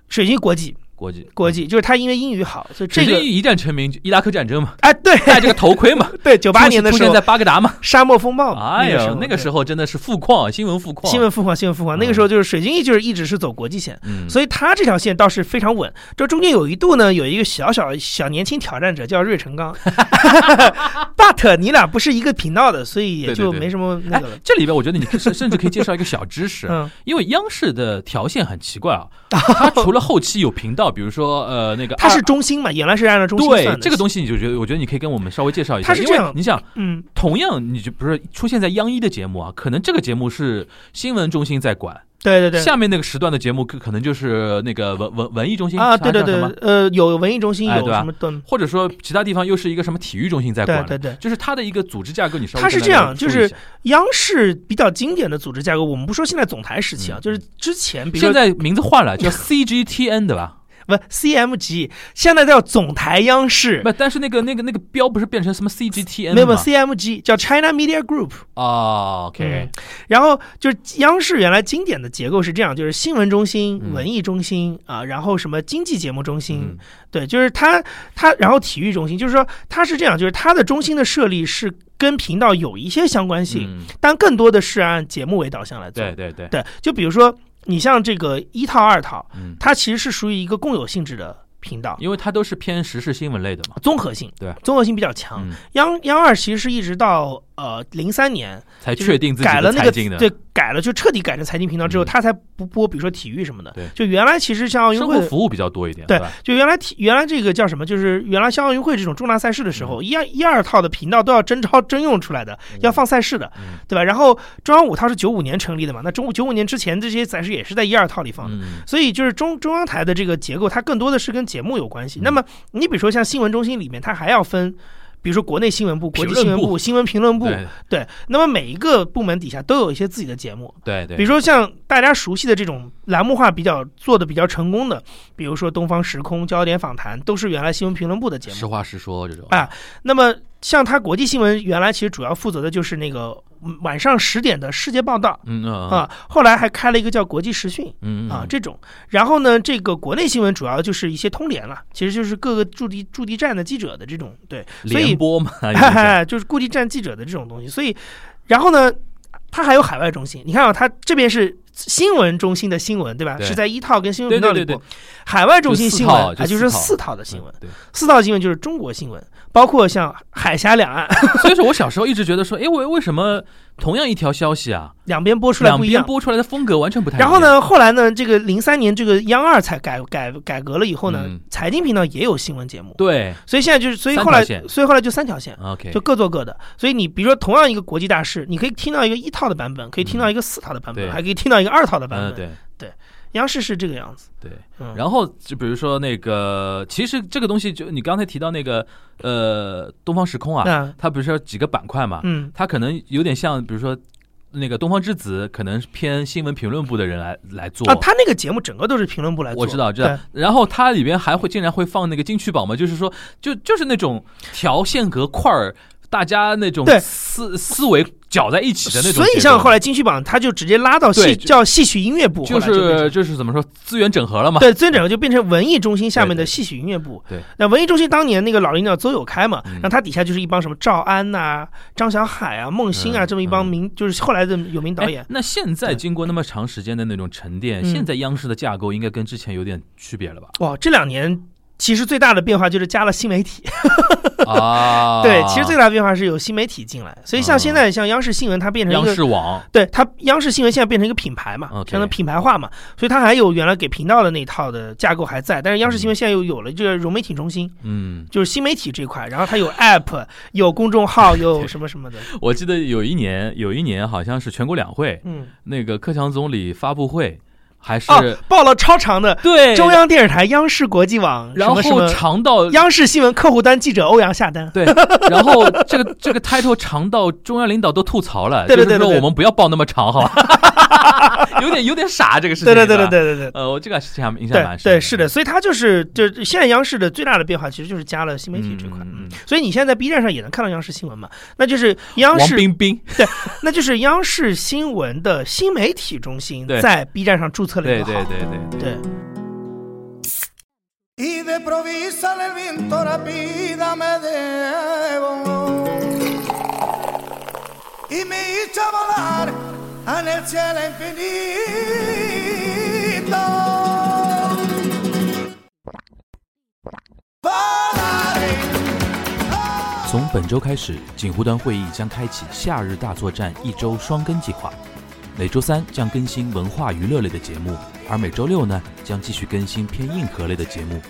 水军国际，国际国际就是他因为英语好，所以这个一战成名，伊拉克战争嘛，哎，对。戴这个头盔嘛，对，九八年的时候出现在巴格达嘛。沙漠风暴，哎呦，那个时候候真的是富矿，新闻富矿，新闻富矿，新闻富矿，那个时候就是水晶翼就是一直是走国际线。嗯，所以他这条线倒是非常稳。这中间有一度呢，有一个小小小年轻挑战者叫芮成钢，but 你俩不是一个频道的，所以也就没什么那哎个了。，这里边我觉得你甚甚至可以介绍一个小知识，嗯，因为央视的条线很奇怪啊，它除了后期有频道，比如说呃那个它是中心嘛，原来是按照中心算的。对这个东西，你就觉得我觉得你可以跟我们稍微介绍一下，因它是这样为你想，嗯，同样你就不是出现在央一的节目啊，可能这个节目是新闻中心在管，对对对。下面那个时段的节目可可能就是那个文文文艺中心啊，对对对呃，有文艺中心，有什么的，或者说其他地方又是一个什么体育中心在管，对对对。就是它的一个组织架构，你稍微它是这样就是央视比较经典的组织架构，我们不说现在总台时期啊，嗯就是之前，比如说现在名字换了，叫 CGTN 对吧？不 CMG，现在叫总台央视，不，但是那个那个那个标不是变成什么 CGTN 没有？CMG 叫 China Media Group。哦，OK，嗯然后就是央视原来经典的结构是这样，就是新闻中心、嗯文艺中心啊，然后什么经济节目中心，嗯对，就是它它，然后体育中心，就是说它是这样，就是它的中心的设立是跟频道有一些相关性，嗯，但更多的是按节目为导向来做。对对对，对，就比如说你像这个一套二套，嗯，它其实是属于一个共有性质的频道。因为它都是偏时事新闻类的嘛，综合性对综合性比较强。嗯，央央二其实是一直到呃零三年才确定自己改了那个对改了就彻底改成财经频道之后，嗯他才不播比如说体育什么的。对就原来其实像奥运会服务比较多一点，对？就原来体原来这个叫什么？就是原来像奥运会这种重大赛事的时候，一二一二套的频道都要征招征用出来的，要放赛事的，嗯对吧？然后中央五套是九五年成立的嘛，那中九五年之前这些赛事也是在一二套里放的。嗯，所以就是中中央台的这个结构，它更多的是跟节目有关系。嗯那么你比如说像新闻中心里面，它还要分，比如说国内新闻部、国际新闻部、新闻评论部，对对。那么每一个部门底下都有一些自己的节目，对对，比如说像大家熟悉的这种栏目化比较做的比较成功的，比如说《东方时空》《焦点访谈》，都是原来新闻评论部的节目。实话实说这种啊那么像他国际新闻原来其实主要负责的就是那个嗯晚上十点的世界报道嗯嗯啊，后来还开了一个叫国际时讯。嗯嗯啊，这种，然后呢，这个国内新闻主要就是一些通联了，其实就是各个驻地驻地站的记者的这种，对，所以联播嘛，就是固地站记者的这种东西。所以，然后呢，他还有海外中心。你看啊，他这边是新闻中心的新闻，对吧？对是在一套跟新闻频道里播。海外中心新闻啊，就是四套的新闻，对，四套新闻就是中国新闻，包括像海峡两岸 所以说我小时候一直觉得说，哎，为为什么同样一条消息啊，两边播出来不一样。边播出来的风格完全不太一样？然后？呢，后来呢，这个零三年这个央二才改改改革了以后呢，嗯财经频道也有新闻节目，对所以现在就是，所以后来所以后来就三条线。，OK，就各做各的，所以你比如说同样一个国际大事，你可以听到一个一套的版本，可以听到一个四套的版本，对还可以听到一个二套的版嗯本。对央视是这个样子。对。嗯，然后就比如说那个，其实这个东西就你刚才提到那个呃东方时空啊，那它不是有几个板块嘛，嗯它可能有点像，比如说那个东方之子，可能是偏新闻评论部的人来来做。啊，他那个节目整个都是评论部来做，我知道，知道。然后它里边还会竟然会放那个金曲榜嘛，就是说，就就是那种条线格块儿，大家那种对思思维搅在一起的那。种。所以像后来金曲榜，他就直接拉到戏叫戏曲音乐部，就是就是怎么说资源整合了嘛。对，资源整合就变成文艺中心下面的戏曲音乐部。对，那文艺中心当年那个老领导邹友开嘛，嗯然后他底下就是一帮什么赵安呐、张小海啊、孟欣啊嗯这么一帮嗯名，就是后来的有名导演哎。那现在经过那么长时间的那种沉淀，嗯现在央视的架构应该跟之前有点区别了吧？哇，这两年其实最大的变化就是加了新媒体。啊，对，其实最大的变化是有新媒体进来，所以像现在像央视新闻，它变成一央个视网，对它央视新闻现在变成一个品牌嘛相当品牌化嘛，所以它还有原来给频道的那套的架构还在，但是央视新闻现在又有了这个融媒体中心，嗯，就是新媒体这块，然后它有 App，有公众号，有什么什么的，我记得有一年，有一年好像是全国两会，嗯，那个克强总理发布会，还是、哦，报了超长的对中，央电视台、央视国际网，然后长到央视新闻客户端记者欧阳下单，对，然后这个这个 title 长到中央领导都吐槽了，对对对对对就是说我们不要报那么长，好吧？有点有点傻这个事情，对对对对对对对。呃，我这个印象印象对蛮深对是的，所以它就是就现在央视的最大的变化，其实就是加了新媒体这块。嗯所以你现在在 B 站上也能看到央视新闻嘛？那就是央王视，冰冰，那就是央视新闻的新媒体中心在 B 站上注册了一对。对对对对 y de provisa el viento rápida me debo y me hizo volar en el cielo infinito. Volaré 从本周开始，锦湖端会议将开启夏日大作战一周双更计划。每周三将更新文化娱乐类的节目，而每周六呢将继续更新偏硬核类的节目。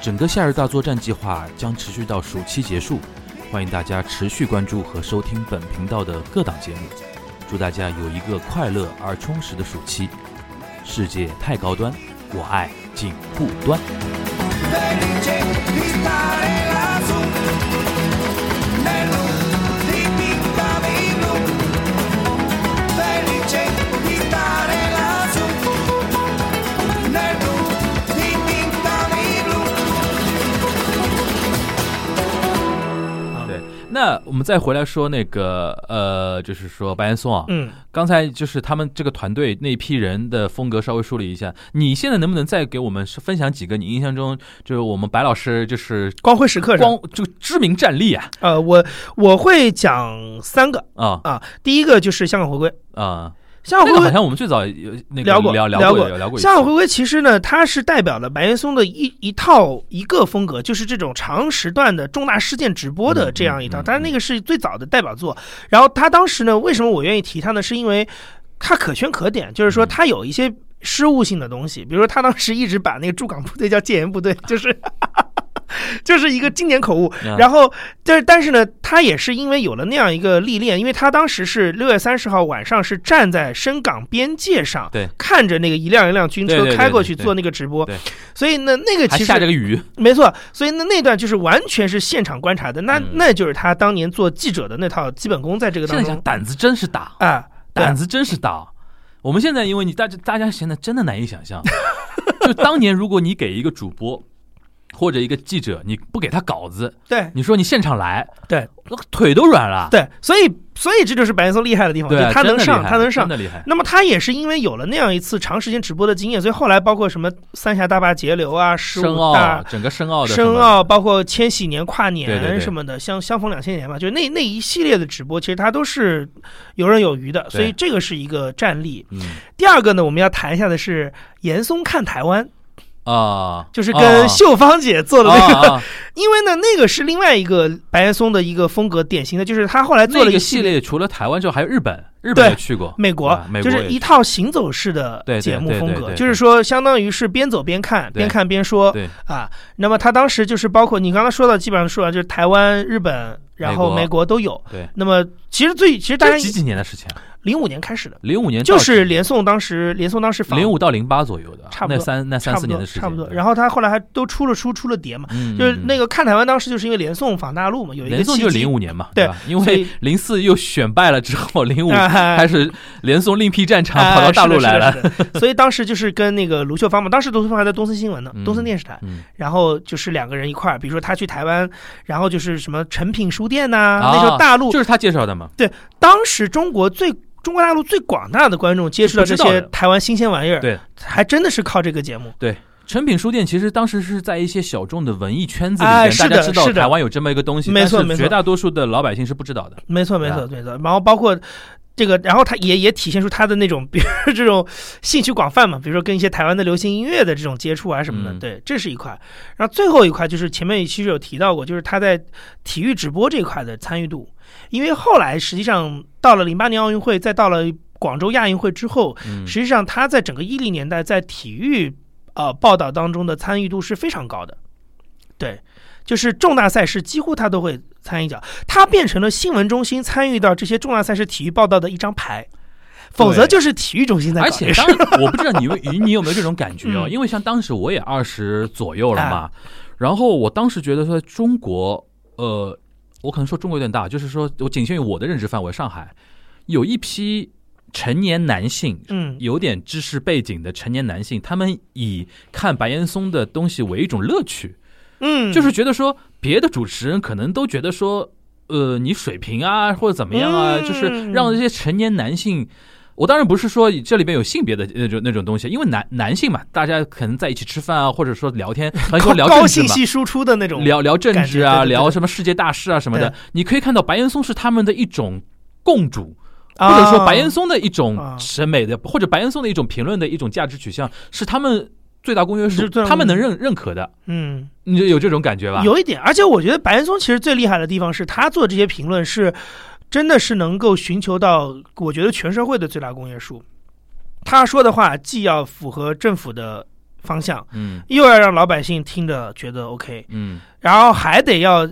整个夏日大作战计划将持续到暑期结束，欢迎大家持续关注和收听本频道的各档节目。祝大家有一个快乐而充实的暑期。世界太高端，我爱锦护端。那我们再回来说那个呃，就是说白岩松啊，嗯，刚才就是他们这个团队那批人的风格稍微梳理一下，你现在能不能再给我们分享几个你印象中就是我们白老师就是光辉时刻，光就知名战例啊？呃，我我会讲三个。啊。啊，第一个就是香港回归，啊，香港回归。好像我们最早有那个聊过聊过香港回归其实呢，它是代表了白岩松的一一套一个风格，就是这种长时段的重大事件直播的这样一套。嗯嗯嗯当然，那个是最早的代表作。然后他当时呢，为什么我愿意提他呢？是因为他可圈可点，就是说嗯他有一些失误性的东西，比如说他当时一直把那个驻港部队叫戒严部队，就是。就是一个经典口误。啊然后，但但是呢，他也是因为有了那样一个历练，因为他当时是六月三十号晚上是站在深港边界上，对看着那个一辆一辆军车开过去做那个直播对，所以呢，那个其实下着个雨，没错，所以那那段就是完全是现场观察的，那、嗯那就是他当年做记者的那套基本功，在这个当中胆子真是大，啊，胆子真是大。我们现在因为你大家大家现在真的难以想象，就当年如果你给一个主播或者一个记者，你不给他稿子，对你说你现场来，对那个腿都软了。对，所以所以这就是白岩松厉害的地方，对他能上，他能上真。的厉害。那么他也是因为有了那样一次长时间直播的经验，所以后来包括什么三峡大坝截流啊、十申五大奥，整个深奥的什么申奥，包括千禧年、跨年什么的，相相逢两千年嘛，就是那那一系列的直播，其实他都是游刃有余的，所以这个是一个战力。嗯第二个呢，我们要谈一下的是严嵩看台湾，啊，就是啊跟秀芳姐做的那个，因为呢，那个是另外一个白岩松的一个风格，典型的就是他后来做那个了一个。系列，除了台湾之后，还有日本，日对本也去过，美国啊美国就是一套行走式的节目风格，就是说相当于是边走边看，边看边说对啊。那么他当时就是包括你刚才说的，基本上说完就是台湾、日本，然后美美国都有。对，那么其实最其实大家几几年的事情啊？零五年开始的，零五年就是连宋当时连宋当时访零五到零八左右的，差不多那三那三四年的时间，差不多。然后他后来还都出了书出了碟嘛，嗯，就是那个个看台湾当时就是因为连宋访大陆嘛，有一个连宋就是零五年嘛，对吧？因为零四又选败了之后，零五啊开始连宋另辟战场，哎跑到大陆来了。所以当时就是跟那个卢秀芳嘛，当时卢秀芳还在东森新闻呢，嗯东森电视台，嗯，然后就是两个人一块儿，比如说他去台湾，然后就是什么诚品书店呐、啊那时候大陆就是他介绍的嘛。对当时中国最中国大陆最广大的观众接触到这些台湾新鲜玩意儿，对，还真的是靠这个节目。对诚品书店其实当时是在一些小众的文艺圈子里面，哎是的大家知道是的台湾有这么一个东西，没错没错绝大多数的老百姓是不知道的。没错，没错，没错。然后包括这个，然后他也也体现出他的那种，比如这种兴趣广泛嘛，比如说跟一些台湾的流行音乐的这种接触啊什么的。嗯对，这是一块。然后最后一块就是前面其实有提到过，就是他在体育直播这块的参与度，因为后来实际上到了零八年奥运会，再到了广州亚运会之后，嗯，实际上他在整个一零年代在体育呃报道当中的参与度是非常高的，对，就是重大赛事几乎他都会参与一脚，他变成了新闻中心参与到这些重大赛事体育报道的一张牌，否则就是体育中心在搞而且当 我不知道你有你有没有这种感觉哦，嗯。因为像当时我也二十左右了嘛，然后我当时觉得说中国，呃，我可能说中国有点大，就是说我仅限于我的认知范围，上海有一批成年男性。嗯，有点知识背景的成年男性，他们以看白岩松的东西为一种乐趣，嗯，就是觉得说别的主持人可能都觉得说，呃，你水平啊或者怎么样啊，嗯就是让这些成年男性。我当然不是说这里边有性别的那种那种东西，因为男男性嘛，大家可能在一起吃饭啊，或者说聊天，很多聊高政治嘛，信息输出的那种，聊聊政治啊，对对对聊什么世界大事啊什么的。你可以看到白岩松是他们的一种共主，啊或者说白岩松的一种啊审美的，或者白岩松的一种评论的一种价值取向，是他们最大公约数，他们能认认可的。嗯。你就有这种感觉吧？有一点，而且我觉得白岩松其实最厉害的地方是他做这些评论是，真的是能够寻求到我觉得全社会的最大公约数。他说的话既要符合政府的方向，嗯又要让老百姓听着觉得 OK，嗯，然后还得要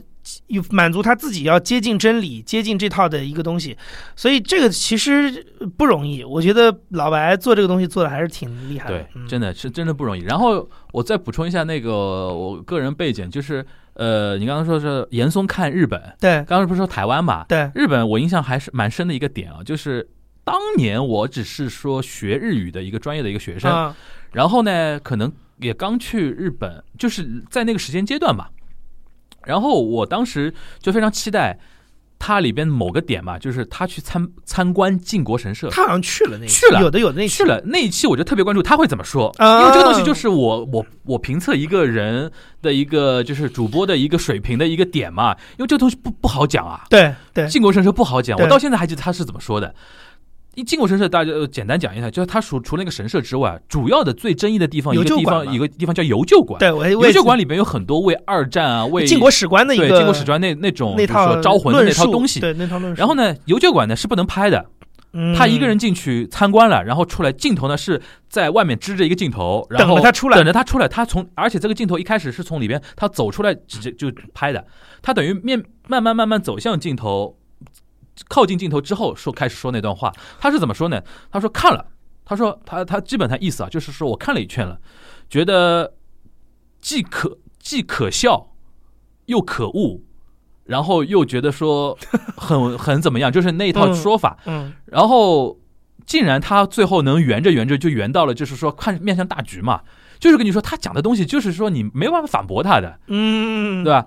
又满足他自己要接近真理、接近这套的一个东西，所以这个其实不容易。我觉得老白做这个东西做的还是挺厉害的对，，嗯真的是真的不容易。然后我再补充一下那个我个人背景，就是呃，你刚刚说是严嵩看日本，对刚刚不是说台湾嘛？对，日本我印象还是蛮深的一个点啊，就是当年我只是说学日语的一个专业的一个学生，啊，然后呢，可能也刚去日本，就是在那个时间阶段嘛。然后我当时就非常期待它里边某个点嘛，就是他去参参观靖国神社。他好像去了那一了。有的有的那一期。去了那一期，我就特别关注他会怎么说，啊。因为这个东西就是我我我评测一个人的一个就是主播的一个水平的一个点嘛，因为这个东西不不好讲啊，对对，靖国神社不好讲，我到现在还记得他是怎么说的。一靖国神社，大家呃简单讲一下，就是它除除了那个神社之外，主要的最争议的地方，一个地方，一个地方叫游旧馆。对游旧馆里边有很多为二战啊，为靖国史观的一个对靖国史传那那种就是那套说招魂的那套东西。对那套论述。然后呢，游旧馆呢是不能拍的，嗯他一个人进去参观了，然后出来，镜头呢是在外面支着一个镜头，然后等着他出来等着他出来。他从而且这个镜头一开始是从里边他走出来直接就拍的，他等于面慢慢慢慢走向镜头，靠近镜头之后说开始说那段话。他是怎么说呢？他说看了，他说他他基本上意思啊，就是说我看了一圈了，觉得既可既可笑又可恶。然后又觉得说很很怎么样，就是那一套嗯说法，嗯然后竟然他最后能圆着圆着就圆到了，就是说看面向大局嘛，就是跟你说他讲的东西，就是说你没办法反驳他的，嗯，对吧？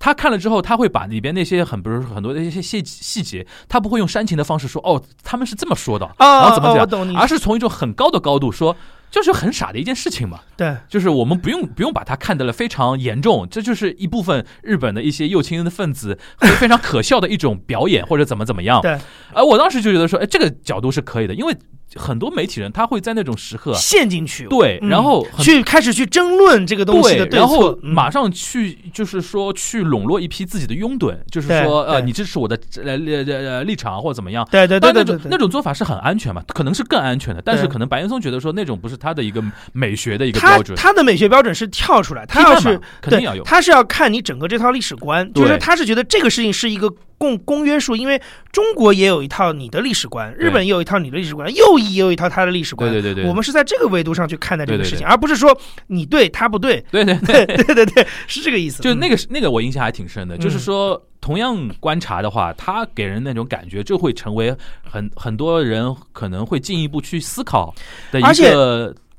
他看了之后，他会把里边那些很比如说很多的一些细细节，他不会用煽情的方式说哦，他们是这么说的，啊，然后怎么讲，而是从一种很高的高度说，就是很傻的一件事情嘛。对，就是我们不用不用把它看得了非常严重，这就是一部分日本的一些右倾的分子会非常可笑的一种表演或者怎么怎么样。对，而我当时就觉得说，哎，这个角度是可以的，因为很多媒体人他会在那种时刻，陷进去，对，嗯。然后去开始去争论这个东西的对，然后马上去就是说去笼络一批自己的拥趸，就是说呃，你支持我的呃呃呃立场或者怎么样。对对对但那种对对对，那种做法是很安全嘛，可能是更安全的，但是可能白岩松觉得说那种不是他的一个美学的一个标准，他的美学标准是跳出来，他要是对肯定要有，他是要看你整个这套历史观，就是他是觉得这个事情是一个共公约数，因为中国也有一套你的历史观，日本也有一套你的历史观，右翼也有一套他的历史观，对对对对我们是在这个维度上去看待这个对对事情，而不是说你对他不对，对对对。对 对对，是这个意思。就那个，个那个我印象还挺深的，就是嗯。说同样观察的话，他给人那种感觉就会成为很很多人可能会进一步去思考的一个而且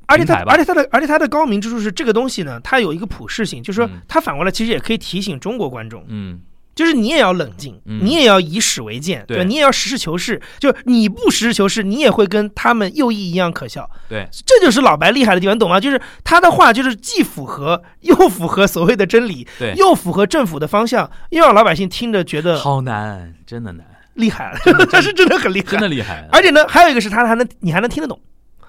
他平台吧。而且它的而且它的高明之处是这个东西呢，它有一个普适性，就是说嗯。他反过来其实也可以提醒中国观众，嗯就是你也要冷静，嗯你也要以史为鉴，对吧？你也要实事求是，就是你不实事求是，你也会跟他们右翼一样可笑。对这就是老白厉害的地方，你懂吗？就是他的话就是既符合又符合所谓的真理，对，又符合政府的方向，又让老百姓听着觉得好难，真的难，厉害，他 是真的很厉害，真的厉害。而且呢，还有一个是他还能你还能听得懂。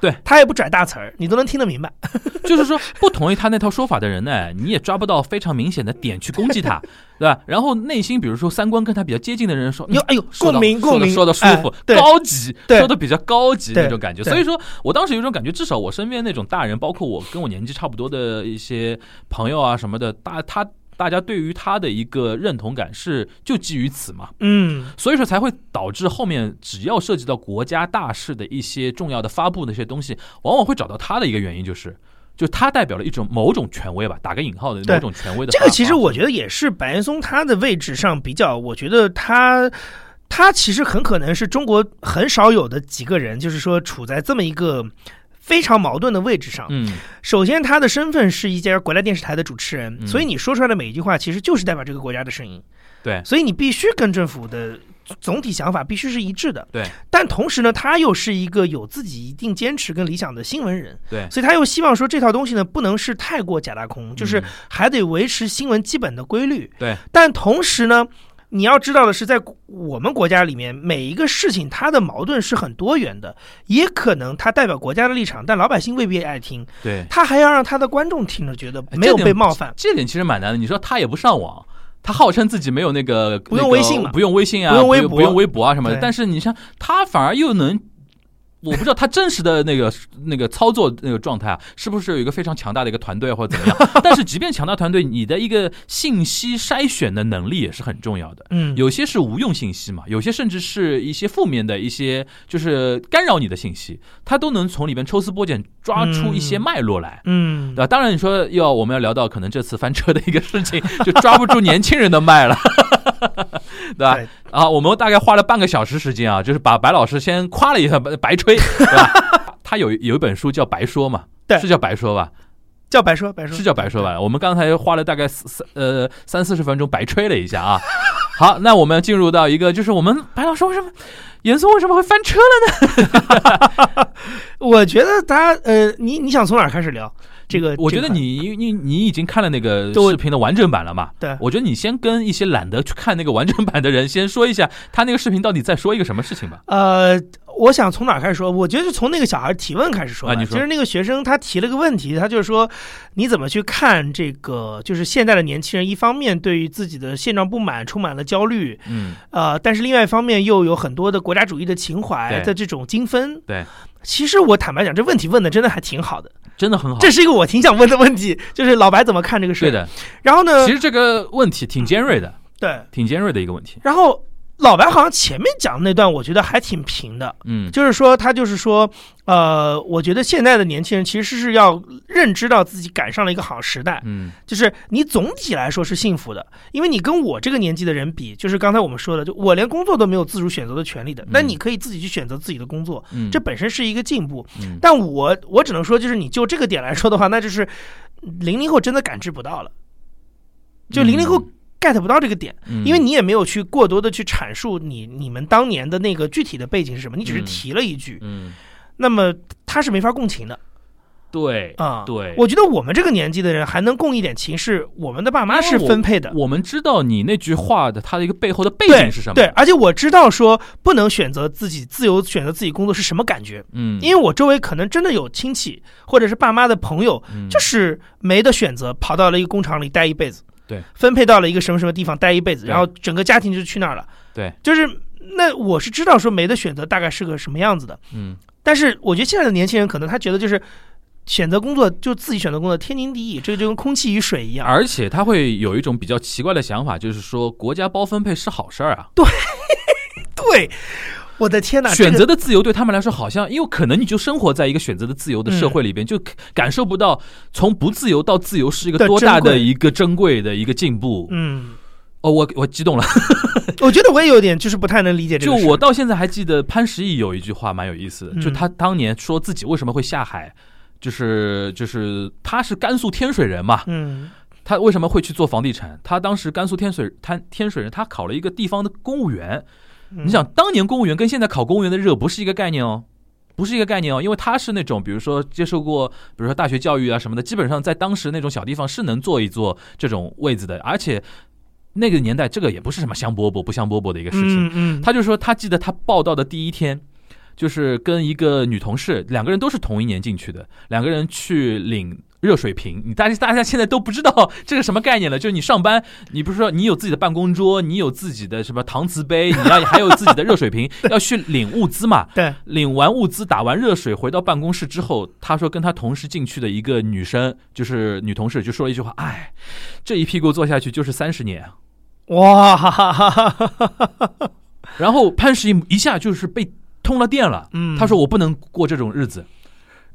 对他也不拽大词儿，你都能听得明白。就是说，不同意他那套说法的人呢，你也抓不到非常明显的点去攻击他，对吧？然后内心，比如说三观跟他比较接近的人说，哎呦，共鸣共鸣，说的舒服高级，说的比较高级那种感觉。所以说我当时有一种感觉，至少我身边那种大人，包括我跟我年纪差不多的一些朋友啊什么的，大他大家对于他的一个认同感是就基于此嘛。嗯，所以说才会导致后面只要涉及到国家大事的一些重要的发布的一些东西，往往会找到他的一个原因，就是就他代表了一种某种权威吧，打个引号的某种权威的这。个其实我觉得也是白岩松他的位置上比较，我觉得他。他其实很可能是中国很少有的几个人，就是说处在这么一个非常矛盾的位置上。嗯，首先，他的身份是一家国家电视台的主持人，嗯所以你说出来的每一句话，其实就是代表这个国家的声音。对所以你必须跟政府的总体想法必须是一致的。对，但同时呢，他又是一个有自己一定坚持跟理想的新闻人，对，所以他又希望说这套东西呢不能是太过假大空，就是嗯还得维持新闻基本的规律。对，但同时呢。你要知道的是，在我们国家里面，每一个事情它的矛盾是很多元的，也可能它代表国家的立场，但老百姓未必爱听，对，他还要让他的观众听着觉得哎没有被冒犯。这点其实蛮难的。你说他也不上网，他号称自己没有那个不用微信嘛不用微信啊，不用微博不用微博啊什么的。但是你像他反而又能。我不知道他真实的那个那个操作那个状态啊，是不是有一个非常强大的一个团队或者怎么样？但是即便强大团队，你的一个信息筛选的能力也是很重要的。嗯，有些是无用信息嘛，有些甚至是一些负面的一些，就是干扰你的信息，他都能从里边抽丝剥茧，抓出一些嗯脉络来。嗯对，吧？当然，你说要我们要聊到可能这次翻车的一个事情，就抓不住年轻人的脉了，对吧？对啊，我们大概花了半个小时时间啊，就是把白老师先夸了一下，白白吹，对吧？他有有一本书叫《白说》嘛，对是叫白说吧？叫白说白说是叫白说吧？我们刚才花了大概四三呃三四十分钟白吹了一下啊。好，那我们进入到一个，就是我们白老师为什么严嵩为什么会翻车了呢？我觉得他呃，你你想从哪儿开始聊这个？我觉得这个你你你已经看了那个视频的完整版了嘛？对我觉得你先跟一些懒得去看那个完整版的人先说一下，他那个视频到底在说一个什么事情吧？呃，我想从哪开始说？我觉得就从那个小孩提问开始说吧。啊你说就是那个学生他提了个问题，他就是说你怎么去看这个？就是现在的年轻人，一方面对于自己的现状不满，充满了焦虑，嗯，呃，但是另外一方面又有很多的国家主义的情怀对的这种精分。对，其实我坦白讲，这问题问的真的还挺好的，真的很好。这是一个我挺想问的问题，就是老白怎么看这个事？对。的，然后呢其？实这个问题挺尖锐的，对。挺尖锐的一个问题。然后老白好像前面讲的那段，我觉得还挺平的。嗯，就是说，他就是说，呃，我觉得现在的年轻人其实是要认知到自己赶上了一个好时代，嗯，就是你总体来说是幸福的，因为你跟我这个年纪的人比，就是刚才我们说的，就我连工作都没有自主选择的权利的，那你可以自己去选择自己的工作，嗯。这本身是一个进步。嗯。但我我只能说，就是你就这个点来说的话，那就是零零后真的感知不到了，就零零后 get 不到这个点。嗯因为你也没有去过多的去阐述你你们当年的那个具体的背景是什么，你只是嗯提了一句，嗯，那么他是没法共情的对啊。对，我觉得我们这个年纪的人还能共一点情，是我们的爸妈是分配的。我们知道你那句话的它的一个背后的背景是什么？对，，而且我知道说不能选择自己自由选择自己工作是什么感觉，嗯，因为我周围可能真的有亲戚或者是爸妈的朋友，嗯就是没得选择，跑到了一个工厂里待一辈子，对，分配到了一个什么什么地方待一辈子，然后整个家庭就去那儿了。对，就是那我是知道说没得选择大概是个什么样子的，嗯。但是我觉得现在的年轻人可能他觉得就是选择工作就自己选择工作天经地义，这个就跟空气与水一样。而且他会有一种比较奇怪的想法，就是说国家包分配是好事儿啊，对 对，我的天哪，选择的自由对他们来说好像，因为可能你就生活在一个选择的自由的社会里边，就感受不到从不自由到自由是一个多大的一个珍贵的一个进步。嗯，哦，我我激动了，我觉得我也有点就是不太能理解这就个就。我到现在还记得潘石屹有一句话蛮有意思的，嗯就他当年说自己为什么会下海，就是就是他是甘肃天水人嘛，嗯他为什么会去做房地产？他当时甘肃天水他天水人，他考了一个地方的公务员。嗯你想，当年公务员跟现在考公务员的热不是一个概念哦，不是一个概念哦，因为他是那种比如说接受过，比如说大学教育啊什么的，基本上在当时那种小地方是能坐一坐这种位子的，而且那个年代这个也不是什么香饽饽不香饽饽的一个事情。嗯嗯，他就说他记得他报道的第一天。就是跟一个女同事，两个人都是同一年进去的，两个人去领热水瓶。你大家大家现在都不知道这个什么概念了，就是你上班，你不是说你有自己的办公桌，你有自己的什么搪瓷杯，你要还有自己的热水瓶，要去领物资嘛。对，领完物资，打完热水，回到办公室之后，他说跟他同时进去的一个女生，就是女同事，就说了一句话：“哎，这一屁股坐下去就是三十年。哇哈哈哈哈哈哈，”然后潘石屹一下就是被通了电了。嗯，他说我不能过这种日子。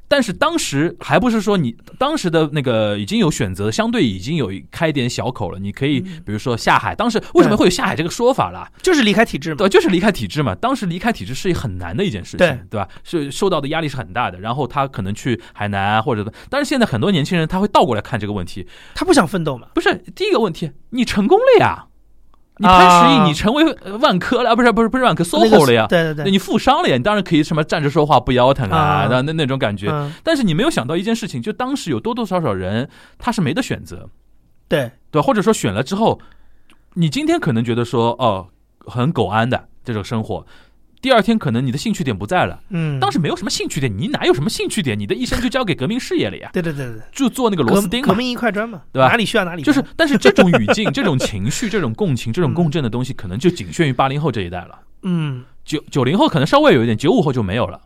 但是当时还不是说你当时的那个已经有选择，相对已经有开一点小口了，你可以比如说下海。当时为什么会有下海这个说法啦？就是离开体制嘛，对，就是离开体制嘛。当时离开体制是很难的一件事情，对对吧？是受到的压力是很大的。然后他可能去海南啊，或者，但是现在很多年轻人他会倒过来看这个问题，他不想奋斗嘛，不是第一个问题，你成功了呀，你潘石屹，啊你成为呃万科了，啊不是不是不是万科，SOHO 了呀，对对对，那你富商了呀，你当然可以什么站着说话不腰疼啊，啊。那那那种感觉。嗯，但是你没有想到一件事情，就当时有多多少少人他是没得选择，对，对？或者说选了之后，你今天可能觉得说哦很苟安的这种生活，第二天可能你的兴趣点不在了。嗯，当时没有什么兴趣点，你哪有什么兴趣点？你的一生就交给革命事业了呀，对对对对，就做那个螺丝钉嘛。革命一块砖嘛，对吧哪里需要哪里就是，但是这种语境、这种情绪、这种共情、这种共振的东西，可能就仅限于八零后这一代了。嗯九九零后可能稍微有一点，九五后就没有了。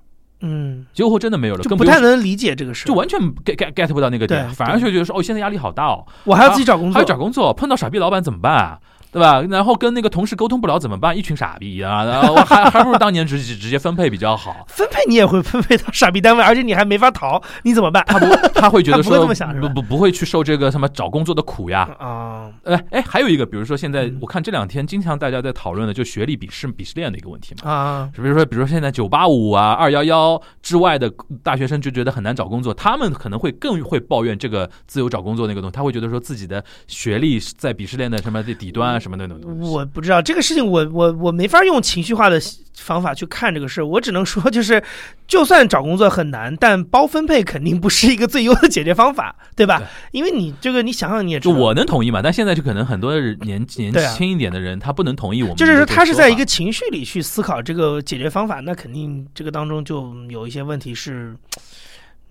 嗯，九五后真的没有了，就不太能理解这个事，就完全 get get get 不到那个点，反而就觉得说哦，现在压力好大哦，我还要自己找工作，还要找工作，碰到傻逼老板怎么办啊？对吧？然后跟那个同事沟通不了怎么办？一群傻逼啊！然后还 还不如当年直直直接分配比较好。分配你也会分配到傻逼单位，而且你还没法逃，你怎么办？他不，他会觉得 他不会说这么想不不不会去受这个什么找工作的苦呀。啊，哎哎，还有一个，比如说现在嗯我看这两天经常大家在讨论的，就学历鄙视鄙视链的一个问题嘛。啊，比如说，比如说现在九八五啊、二幺幺之外的大学生就觉得很难找工作，他们可能会更会抱怨这个自由找工作那个东西，他会觉得说自己的学历在鄙视链的什么的底端啊什么那种东西。我不知道这个事情我，我我没法用情绪化的方法去看这个事，我只能说，就是就算找工作很难，但包分配肯定不是一个最优的解决方法，对吧？对因为你这个你想想你也知道，就我能同意嘛，但现在就可能很多年年轻一点的人，他不能同意我们就是说他是在一个情绪里去思考这个解决方法，那肯定这个当中就有一些问题是。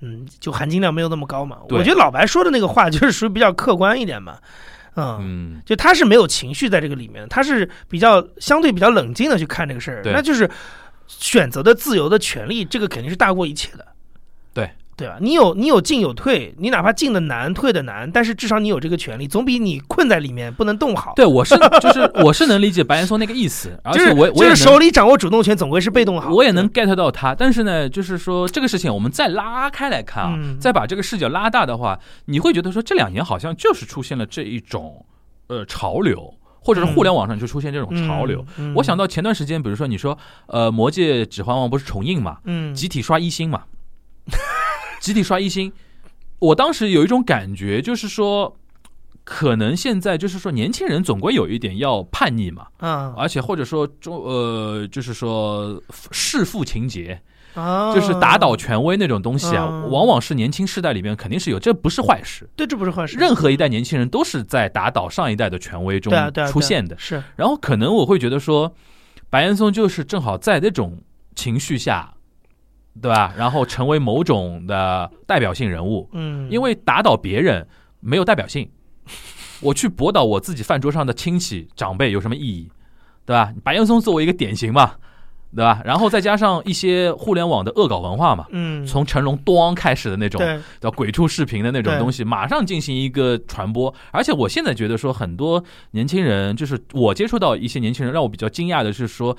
嗯，就含金量没有那么高嘛。我觉得老白说的那个话就是属于比较客观一点嘛。嗯，嗯，就他是没有情绪在这个里面，他是比较相对比较冷静的去看这个事儿，对。那就是选择的自由的权利，这个肯定是大过一切的。对对吧？你有你有进有退，你哪怕进的难，退的难，但是至少你有这个权利，总比你困在里面不能动好。对，我是就是我是能理解白岩松那个意思，而就是且我我就是手里掌握主动权，总归是被动好。我也能 get 到他，但是呢，就是说这个事情我们再拉开来看啊，嗯再把这个视角拉大的话，你会觉得说这两年好像就是出现了这一种呃潮流，或者是互联网上就出现这种潮流。嗯，嗯我想到前段时间，比如说你说呃《魔戒》《指环王》不是重映嘛，嗯，集体刷一星嘛，集体刷一星，我当时有一种感觉，就是说。可能现在就是说，年轻人总归有一点要叛逆嘛，嗯而且或者说中呃，就是说弑父情节，啊，就是打倒权威那种东西啊，嗯往往是年轻世代里面肯定是有，这不是坏事。对，这不是坏事。任何一代年轻人都是在打倒上一代的权威中出现的。是然后可能我会觉得说，白岩松就是正好在那种情绪下，对吧？然后成为某种的代表性人物，嗯，因为打倒别人没有代表性，我去驳倒我自己饭桌上的亲戚长辈有什么意义，对吧？白岩松作为一个典型嘛，对吧？然后再加上一些互联网的恶搞文化嘛，嗯，从成龙咣开始的那种叫鬼畜视频的那种东西，马上进行一个传播。而且我现在觉得说，很多年轻人，就是我接触到一些年轻人，让我比较惊讶的是说，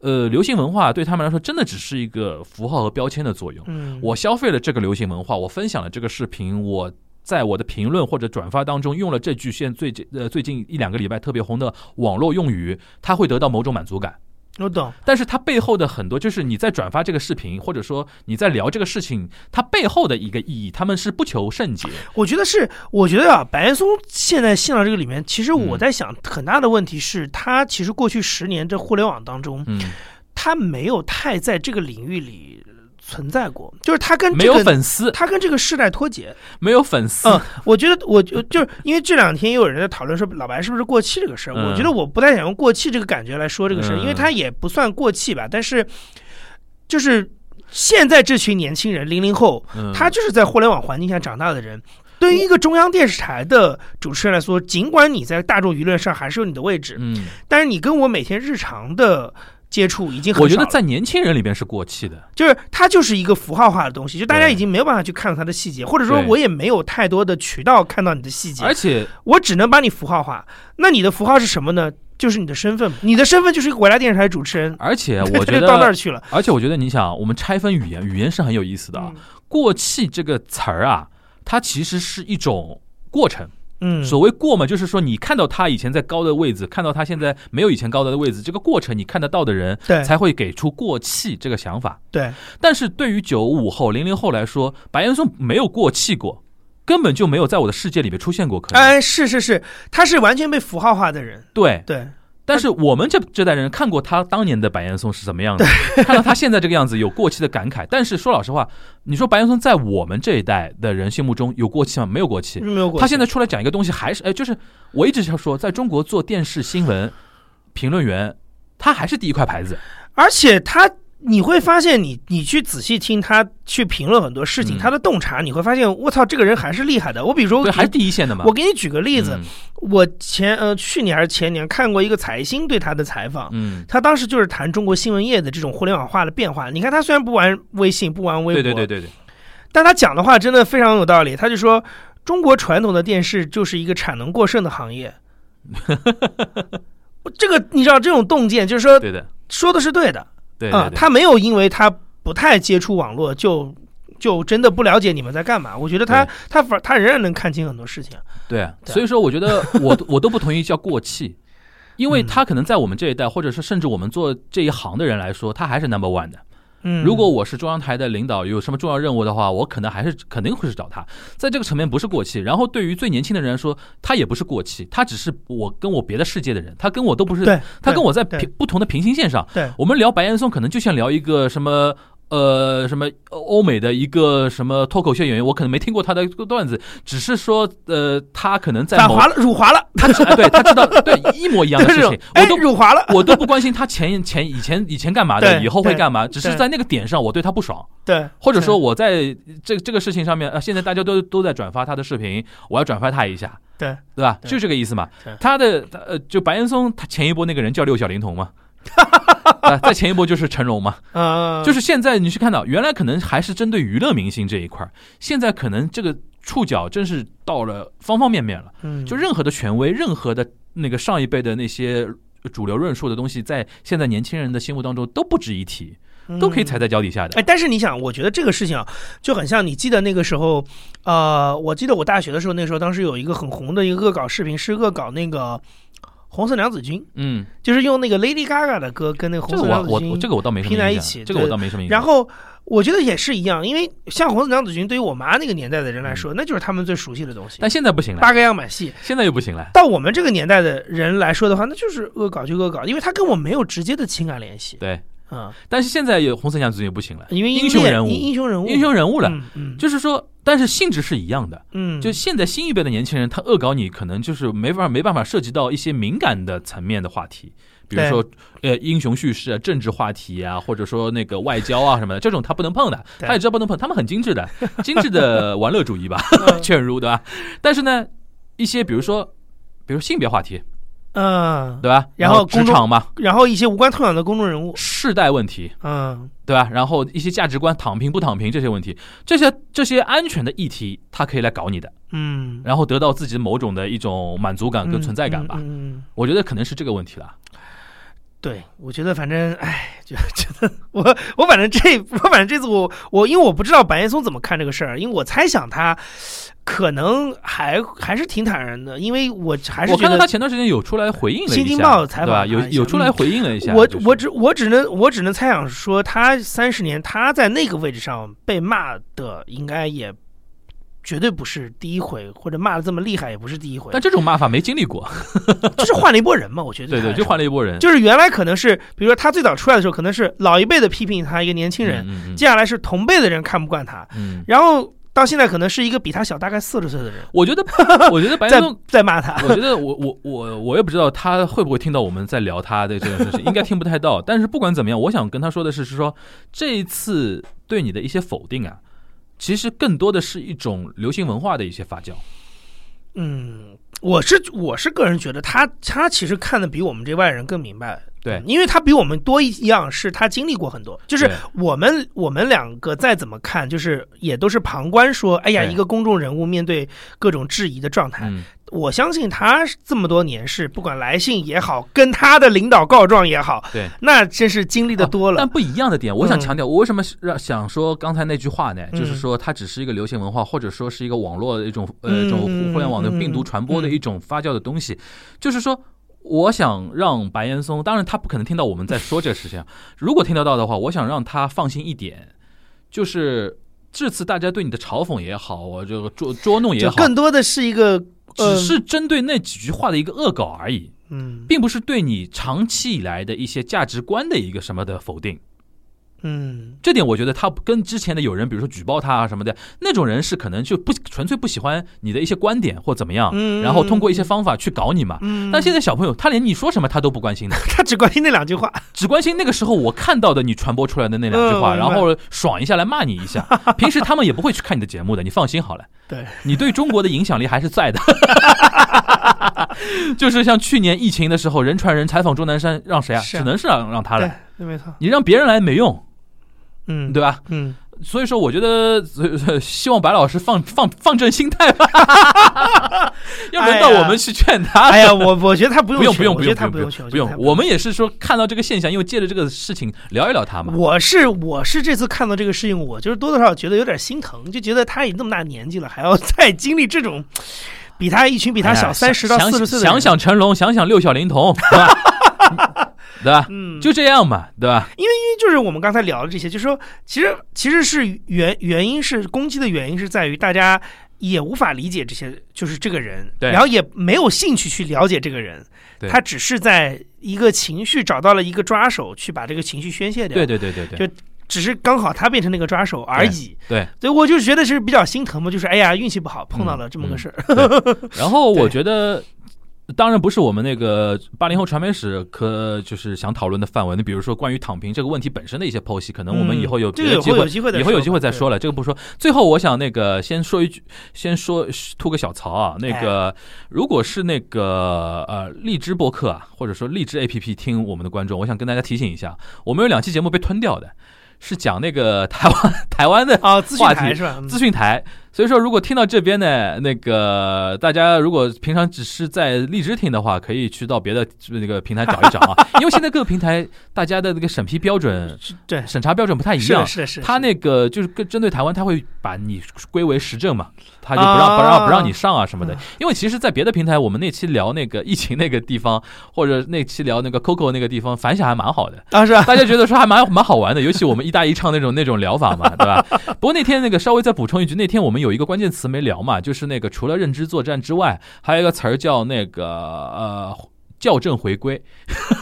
呃，流行文化对他们来说真的只是一个符号和标签的作用。嗯，我消费了这个流行文化，我分享了这个视频，我在我的评论或者转发当中用了这句现最近呃最近一两个礼拜特别红的网络用语，它会得到某种满足感。我懂。但是它背后的很多，就是你在转发这个视频，或者说你在聊这个事情，它背后的一个意义，他们是不求甚解。我觉得是，我觉得啊，白岩松现在陷到这个里面，其实我嗯在想，很大的问题是他其实过去十年这互联网当中，嗯，他没有太在这个领域里存在过，就是他跟没有这个粉丝，他跟这个世代脱节。没有粉丝，嗯，我觉得我就就是因为这两天也有人在讨论说老白是不是过气这个事儿，嗯。我觉得我不太想用过气这个感觉来说这个事儿，嗯。因为他也不算过气吧，但是就是现在这群年轻人零零后，嗯。他就是在互联网环境下长大的人。对于一个中央电视台的主持人来说，尽管你在大众舆论上还是有你的位置，嗯，但是你跟我每天日常的接触已经很我觉得在年轻人里边是过气的。就是它就是一个符号化的东西，就大家已经没有办法去看到它的细节，或者说我也没有太多的渠道看到你的细节，而且我只能把你符号化。那你的符号是什么呢？就是你的身份，你的身份就是一个国家电视台主持人。而且 我觉得到那儿，去了。而且我觉得你想，我们拆分语言，语言是很有意思的啊。过气这个词儿啊，它其实是一种过程。嗯，所谓过嘛，就是说你看到他以前在高的位置，看到他现在没有以前高的位置，这个过程你看得到的人，对才会给出过气这个想法。对，但是对于九五后、零零后来说，白岩松没有过气过，根本就没有在我的世界里面出现过。可能、哎，是是是，他是完全被符号化的人。对，对，但是我们这这代人看过他当年的白岩松是怎么样的，看到他现在这个样子，有过期的感慨。但是说老实话，你说白岩松在我们这一代的人心目中有过期吗？没有过期。没有过。他现在出来讲一个东西，还是哎，就是我一直想说，在中国做电视新闻评论员，他还是第一块牌子。而且他，你会发现你，你去仔细听他去评论很多事情，嗯他的洞察，你会发现，我操，这个人还是厉害的。我比如说，还是第一线的嘛。我给你举个例子，嗯我前呃去年还是前年看过一个财新对他的采访，嗯，他当时就是谈中国新闻业的这种互联网化的变化。你看他虽然不玩微信，不玩微博，对对对对对，但他讲的话真的非常有道理。他就说，中国传统的电视就是一个产能过剩的行业。这个你知道，这种洞见就是说对的，说的是对的啊、对。他没有因为他不太接触网络就就真的不了解你们在干嘛。我觉得他他反他仍然能看清很多事情。对所以说我觉得我 我都不同意叫过气，因为嗯他可能在我们这一代，或者是甚至我们做这一行的人来说，他还是 number one 的。嗯，如果我是中央台的领导，有什么重要任务的话，我可能还是肯定会是找他。在这个层面不是过气。然后对于最年轻的人来说，他也不是过气，他只是我跟我别的世界的人，他跟我都不是，他跟我在平不同的平行线上。对我们聊白岩松，可能就像聊一个什么。呃，什么欧美的一个什么脱口秀演员，我可能没听过他的段子，只是说，呃，他可能在某反滑了，辱华了，他知、哎对他知道 对一模一样的 事情，哎我都辱华了，我都不关心他前前以前以前干嘛的，以后会干嘛，只是在那个点上我对他不爽，对，或者说我在这这个事情上面，呃，现在大家都都在转发他的视频，我要转发他一下，对，对吧？就这个意思嘛。他的呃，就白岩松，他前一波那个人叫六小龄童嘛，啊，再前一波就是成龙嘛，嗯，就是现在你去看到，原来可能还是针对娱乐明星这一块儿，现在可能这个触角真是到了方方面面了。嗯就任何的权威，任何的那个上一辈的那些主流论述的东西，在现在年轻人的心目当中都不值一提，都可以踩在脚底下的。哎，但是你想，我觉得这个事情啊，就很像你记得那个时候，呃，我记得我大学的时候，那时候当时有一个很红的一个恶搞视频，是恶搞那个红色娘子军，嗯，就是用那个 Lady Gaga 的歌跟那个红色娘子军我我这个我倒没什么拼在一起这个我倒没什么印象。然后我觉得也是一样，因为像红色娘子军，对于我妈那个年代的人来嗯说，那就是他们最熟悉的东西，但现在不行了，八个样板戏。现在又不行了。到我们这个年代的人来说的话，那就是恶搞就恶搞，因为他跟我没有直接的情感联系。对，嗯，但是现在有红色娘子军也不行了，因为英雄人物英英雄人物，英雄人物了。嗯嗯，就是说，但是性质是一样的。嗯，就现在新一辈的年轻人，他恶搞你，可能就是没法没办法涉及到一些敏感的层面的话题，比如说呃英雄叙事啊、政治话题啊，或者说那个外交啊什么的，这种他不能碰的，他也知道不能碰，他们很精致的，精致的玩乐主义吧，嗯劝入对吧？但是呢，一些比如说，比如性别话题，嗯，对吧？然后公众职场嘛，然后一些无关痛痒的公众人物，世代问题，嗯。对吧？然后一些价值观，躺平不躺平这些问题，这些这些安全的议题，他可以来搞你的，嗯，然后得到自己某种的一种满足感跟存在感吧。嗯嗯嗯嗯我觉得可能是这个问题了。对，我觉得反正，哎，就觉得我我反正这我反正这次我我因为我不知道白岩松怎么看这个事儿，因为我猜想他可能还还是挺坦然的，因为我还是觉得我看到他前段时间有出来回应了一下，新京报采访？有有出来回应了一下。我就是我只我只能我只能猜想说，他三十年他在那个位置上被骂的，应该也绝对不是第一回，或者骂的这么厉害也不是第一回但，这种骂法没经历过，就是换了一波人嘛，我觉得对对，就换了一波人。就是原来可能是，比如说他最早出来的时候，可能是老一辈的批评他一个年轻人，嗯嗯接下来是同辈的人看不惯他，嗯，然后到现在可能是一个比他小大概四十岁的人我觉得，我觉得 白在岩松，在骂他。我觉得我我我我也不知道他会不会听到我们在聊他的这个事情，应该听不太到。但是不管怎么样，我想跟他说的是，是说这一次对你的一些否定啊，其实更多的是一种流行文化的一些发酵。嗯，我是我是个人觉得他他其实看的比我们这外人更明白。对因为他比我们多一样，是他经历过很多。就是我们我们两个再怎么看，就是也都是旁观说，哎呀，一个公众人物面对各种质疑的状态，嗯，我相信他这么多年是不管来信也好，跟他的领导告状也好，对。那真是经历的多了。但不一样的点，我想嗯强调，我为什么让想说刚才那句话呢？嗯就是说它只是一个流行文化，或者说是一个网络的一种呃嗯这种互联网的嗯病毒传播的一种发酵的东西。就是说，我想让白岩松，当然他不可能听到我们在说这个事情，如果听得到的话，我想让他放心一点，就是这次大家对你的嘲讽也好，我这个捉捉弄也好，更多的是一个，呃只是针对那几句话的一个恶搞而已。嗯并不是对你长期以来的一些价值观的一个什么的否定，嗯这点我觉得他跟之前的有人，比如说举报他啊什么的那种人，是可能就不纯粹不喜欢你的一些观点或怎么样，嗯然后通过一些方法去搞你嘛。嗯，但现在小朋友他连你说什么他都不关心的，他只关心那两句话。只关心那个时候我看到的你传播出来的那两句话，嗯然后爽一下来骂你一下。平时他们也不会去看你的节目的，你放心好了。对，你对中国的影响力还是在的。就是像去年疫情的时候，人传人采访钟南山，让谁啊？啊只能是让让他来。，对，没错。你让别人来没用，嗯，对吧？嗯，所以说，我觉得呃 希望白老师放放放正心态吧，要轮到我们去劝他。哎呀，我我觉得他不不用不用不用不用劝，不用不用我们也是说看到这个现象，因为借着这个事情聊一聊他嘛。我是我是这次看到这个事情，我就是多多少少觉得有点心疼，就觉得他已经那么大年纪了，还要再经历这种比他一群比他小三十到想四十岁的，想想成龙，想想六小龄童，对吧？对吧？嗯，就这样嘛，对吧？因为因为就是我们刚才聊的这些，就是说，其实其实是原原因是攻击的原因是在于大家也无法理解这些，就是这个人，对然后也没有兴趣去了解这个人，他只是在一个情绪找到了一个抓手，去把这个情绪宣泄掉，对对对对对就只是刚好他变成那个抓手而已。对。所以我就觉得是比较心疼嘛，就是哎呀运气不好碰到了这么个事儿。然后我觉得，当然不是我们那个八零后传媒史可就是想讨论的范围。你比如说关于躺平这个问题本身的一些剖析，可能我们以后有嗯这个有机会再以后有机会再说了，这个不说。最后我想那个先说一句，先说吐个小槽啊，那哎个如果是那个呃荔枝播客啊，或者说荔枝 APP 听我们的观众，我想跟大家提醒一下，我们有两期节目被吞掉的，是讲那个台湾台湾的啊，资讯话台是吧？嗯资讯台。所以说，如果听到这边呢，那个大家如果平常只是在荔枝听的话，可以去到别的那个平台找一找啊，因为现在各个平台大家的那个审批标准、对，审查标准不太一样是的，。是，是。他那个就是跟针对台湾，他会把你归为实证嘛，他就不让、啊不让不让你上啊什么的嗯。因为其实，在别的平台，我们那期聊那个疫情那个地方，或者那期聊那个 Coco 那个地方，反响还蛮好的。啊是啊？大家觉得说还蛮蛮好玩的，尤其我们一大一唱那种那种疗法嘛，对吧？不过那天那个稍微再补充一句，那天我们有一个关键词没聊嘛，就是那个除了认知作战之外，还有一个词儿叫那个呃。校正回归，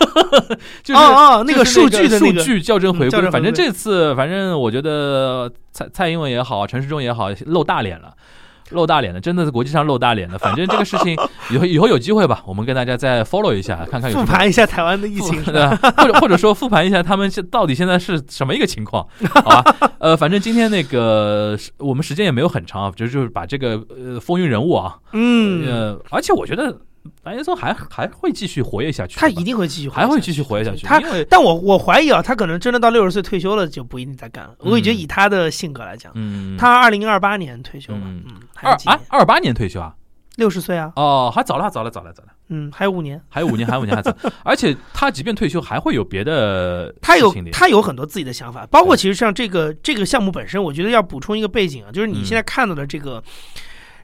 就是那个数据的数据校正回归反正这次，反正我觉得蔡蔡英文也好，陈世忠也好，露大脸了。露大脸的，真的是国际上露大脸的。反正这个事情以后以后有机会吧，我们跟大家再 follow 一下，看看有复盘一下台湾的疫情，对吧？或者或者说复盘一下他们现到底现在是什么一个情况，好吧？呃，反正今天那个我们时间也没有很长啊，就就是把这个呃风云人物啊，嗯，呃，而且我觉得白岩松还还会继续活跃下去，他一定会继续，还会继续活跃下去，他但我我怀疑啊，他可能真的到六十岁退休了就不一定再干了。我也觉得以他的性格来讲，嗯，他二零二八年退休嘛，嗯二啊？二八年退休啊？六十岁啊，哦，还早了，早了，早了，早了。嗯，还有五年。还有五年，还有五年，还早。而且他即便退休，还会有别的他有他有很多自己的想法，包括其实像这个这个项目本身，我觉得要补充一个背景啊，就是你嗯现在看到的这个、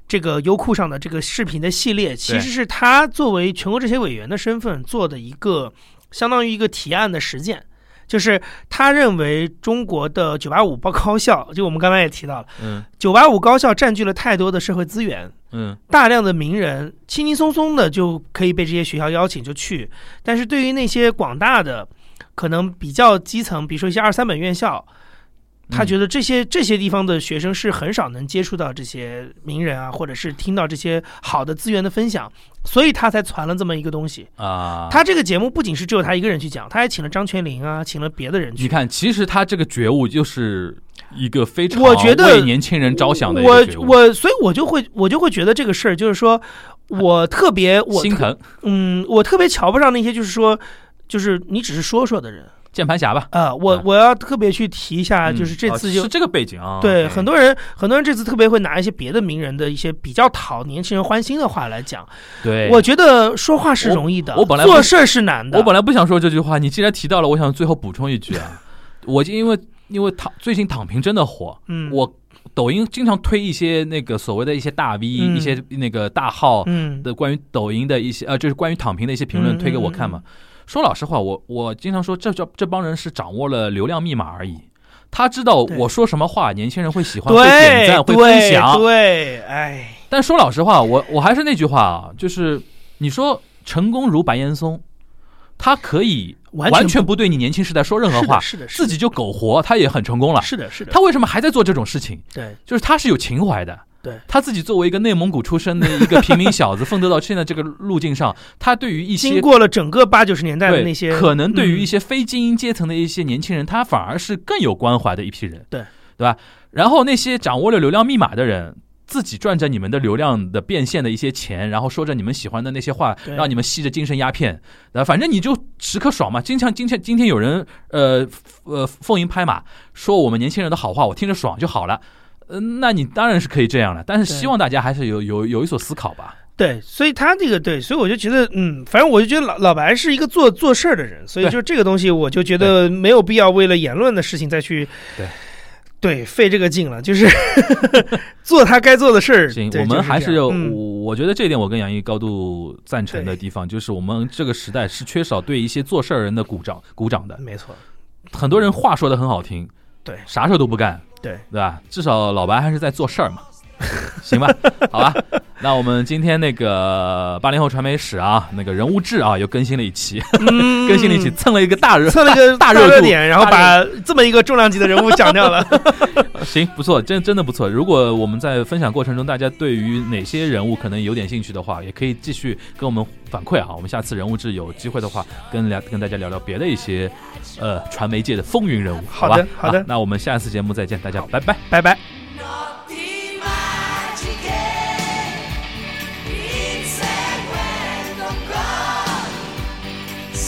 这个优酷上的这个视频的系列，其实是他作为全国政协委员的身份做的一个相当于一个提案的实践。就是他认为中国的九八五报高校，就我们刚才也提到了嗯九八五高校占据了太多的社会资源，嗯大量的名人轻轻松松的就可以被这些学校邀请就去，但是对于那些广大的可能比较基层，比如说一些二三本院校，他嗯。觉得这些这些地方的学生是很少能接触到这些名人啊，或者是听到这些好的资源的分享，所以他才传了这么一个东西。啊，他这个节目不仅是只有他一个人去讲，他还请了张泉灵啊，请了别的人去。你看，其实他这个觉悟就是一个非常我觉得为年轻人着想的一我我所以我就会我就会觉得这个事儿就是说，我特别我心疼。嗯，我特别瞧不上那些就是说，就是你只是说说的人键盘侠吧。啊、我啊我要特别去提一下，就是这嗯次就是这个背景啊，对很多人很多人这次特别会拿一些别的名人的一些比较讨年轻人欢心的话来讲。对，我觉得说话是容易的，我我本来做事儿是难的。我本来不想说这句话，你既然提到了，我想最后补充一句啊，我就因为因为躺最近躺平真的火，嗯，我抖音经常推一些那个所谓的一些大 V、嗯一些那个大号嗯的关于抖音的一些呃，就是关于躺平的一些评论嗯推给我看嘛。说老实话，我我经常说这这这帮人是掌握了流量密码而已。他知道我说什么话，年轻人会喜欢，会点赞，会分享。对，哎，但说老实话，我我还是那句话啊，就是你说成功如白岩松，他可以完全完全不对你年轻时代说任何话，是的，是的，自己就苟活，他也很成功了。是的，是的，他为什么还在做这种事情？对就是他是有情怀的。对他自己作为一个内蒙古出身的一个平民小子，奋斗到现在这个路径上，他对于一些经过了整个八九十年代的对那些，可能对于一嗯些非精英阶层的一些年轻人，他反而是更有关怀的一批人，对对吧？然后那些掌握了流量密码的人。自己赚着你们的流量的变现的一些钱，然后说着你们喜欢的那些话，让你们吸着精神鸦片，那，反正你就时刻爽嘛。经常今天今天有人呃呃奉迎拍马，说我们年轻人的好话，我听着爽就好了。呃，那你当然是可以这样了，但是希望大家还是有有有一所思考吧。对，所以他这个对，所以我就觉得，嗯，反正我就觉得老老白是一个做做事儿的人，所以就这个东西，我就觉得没有必要为了言论的事情再去对对费这个劲了，就是 做他该做的事儿。行，我们还是我我觉得这一点我跟杨毅高度赞成的地方，就是我们这个时代是缺少对一些做事儿人的鼓掌鼓掌的。没错，很多人话说的很好听，对啥事儿都不干，对对吧？至少老白还是在做事儿嘛，行吧？好吧，那我们今天那个八零后传媒史啊，那个人物志啊，又更新了一期，更新了一期，蹭了一个大热，蹭了一个大热度点，然后把这么一个重量级的人物讲掉了。行，不错，真真的不错。如果我们在分享过程中，大家对于哪些人物可能有点兴趣的话，也可以继续跟我们反馈啊。我们下次人物志有机会的话，跟聊跟大家聊聊别的一些呃传媒界的风云人物，好吧？好的好的那我们下次节目再见，大家拜拜。拜拜。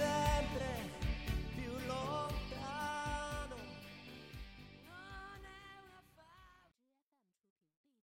sempre.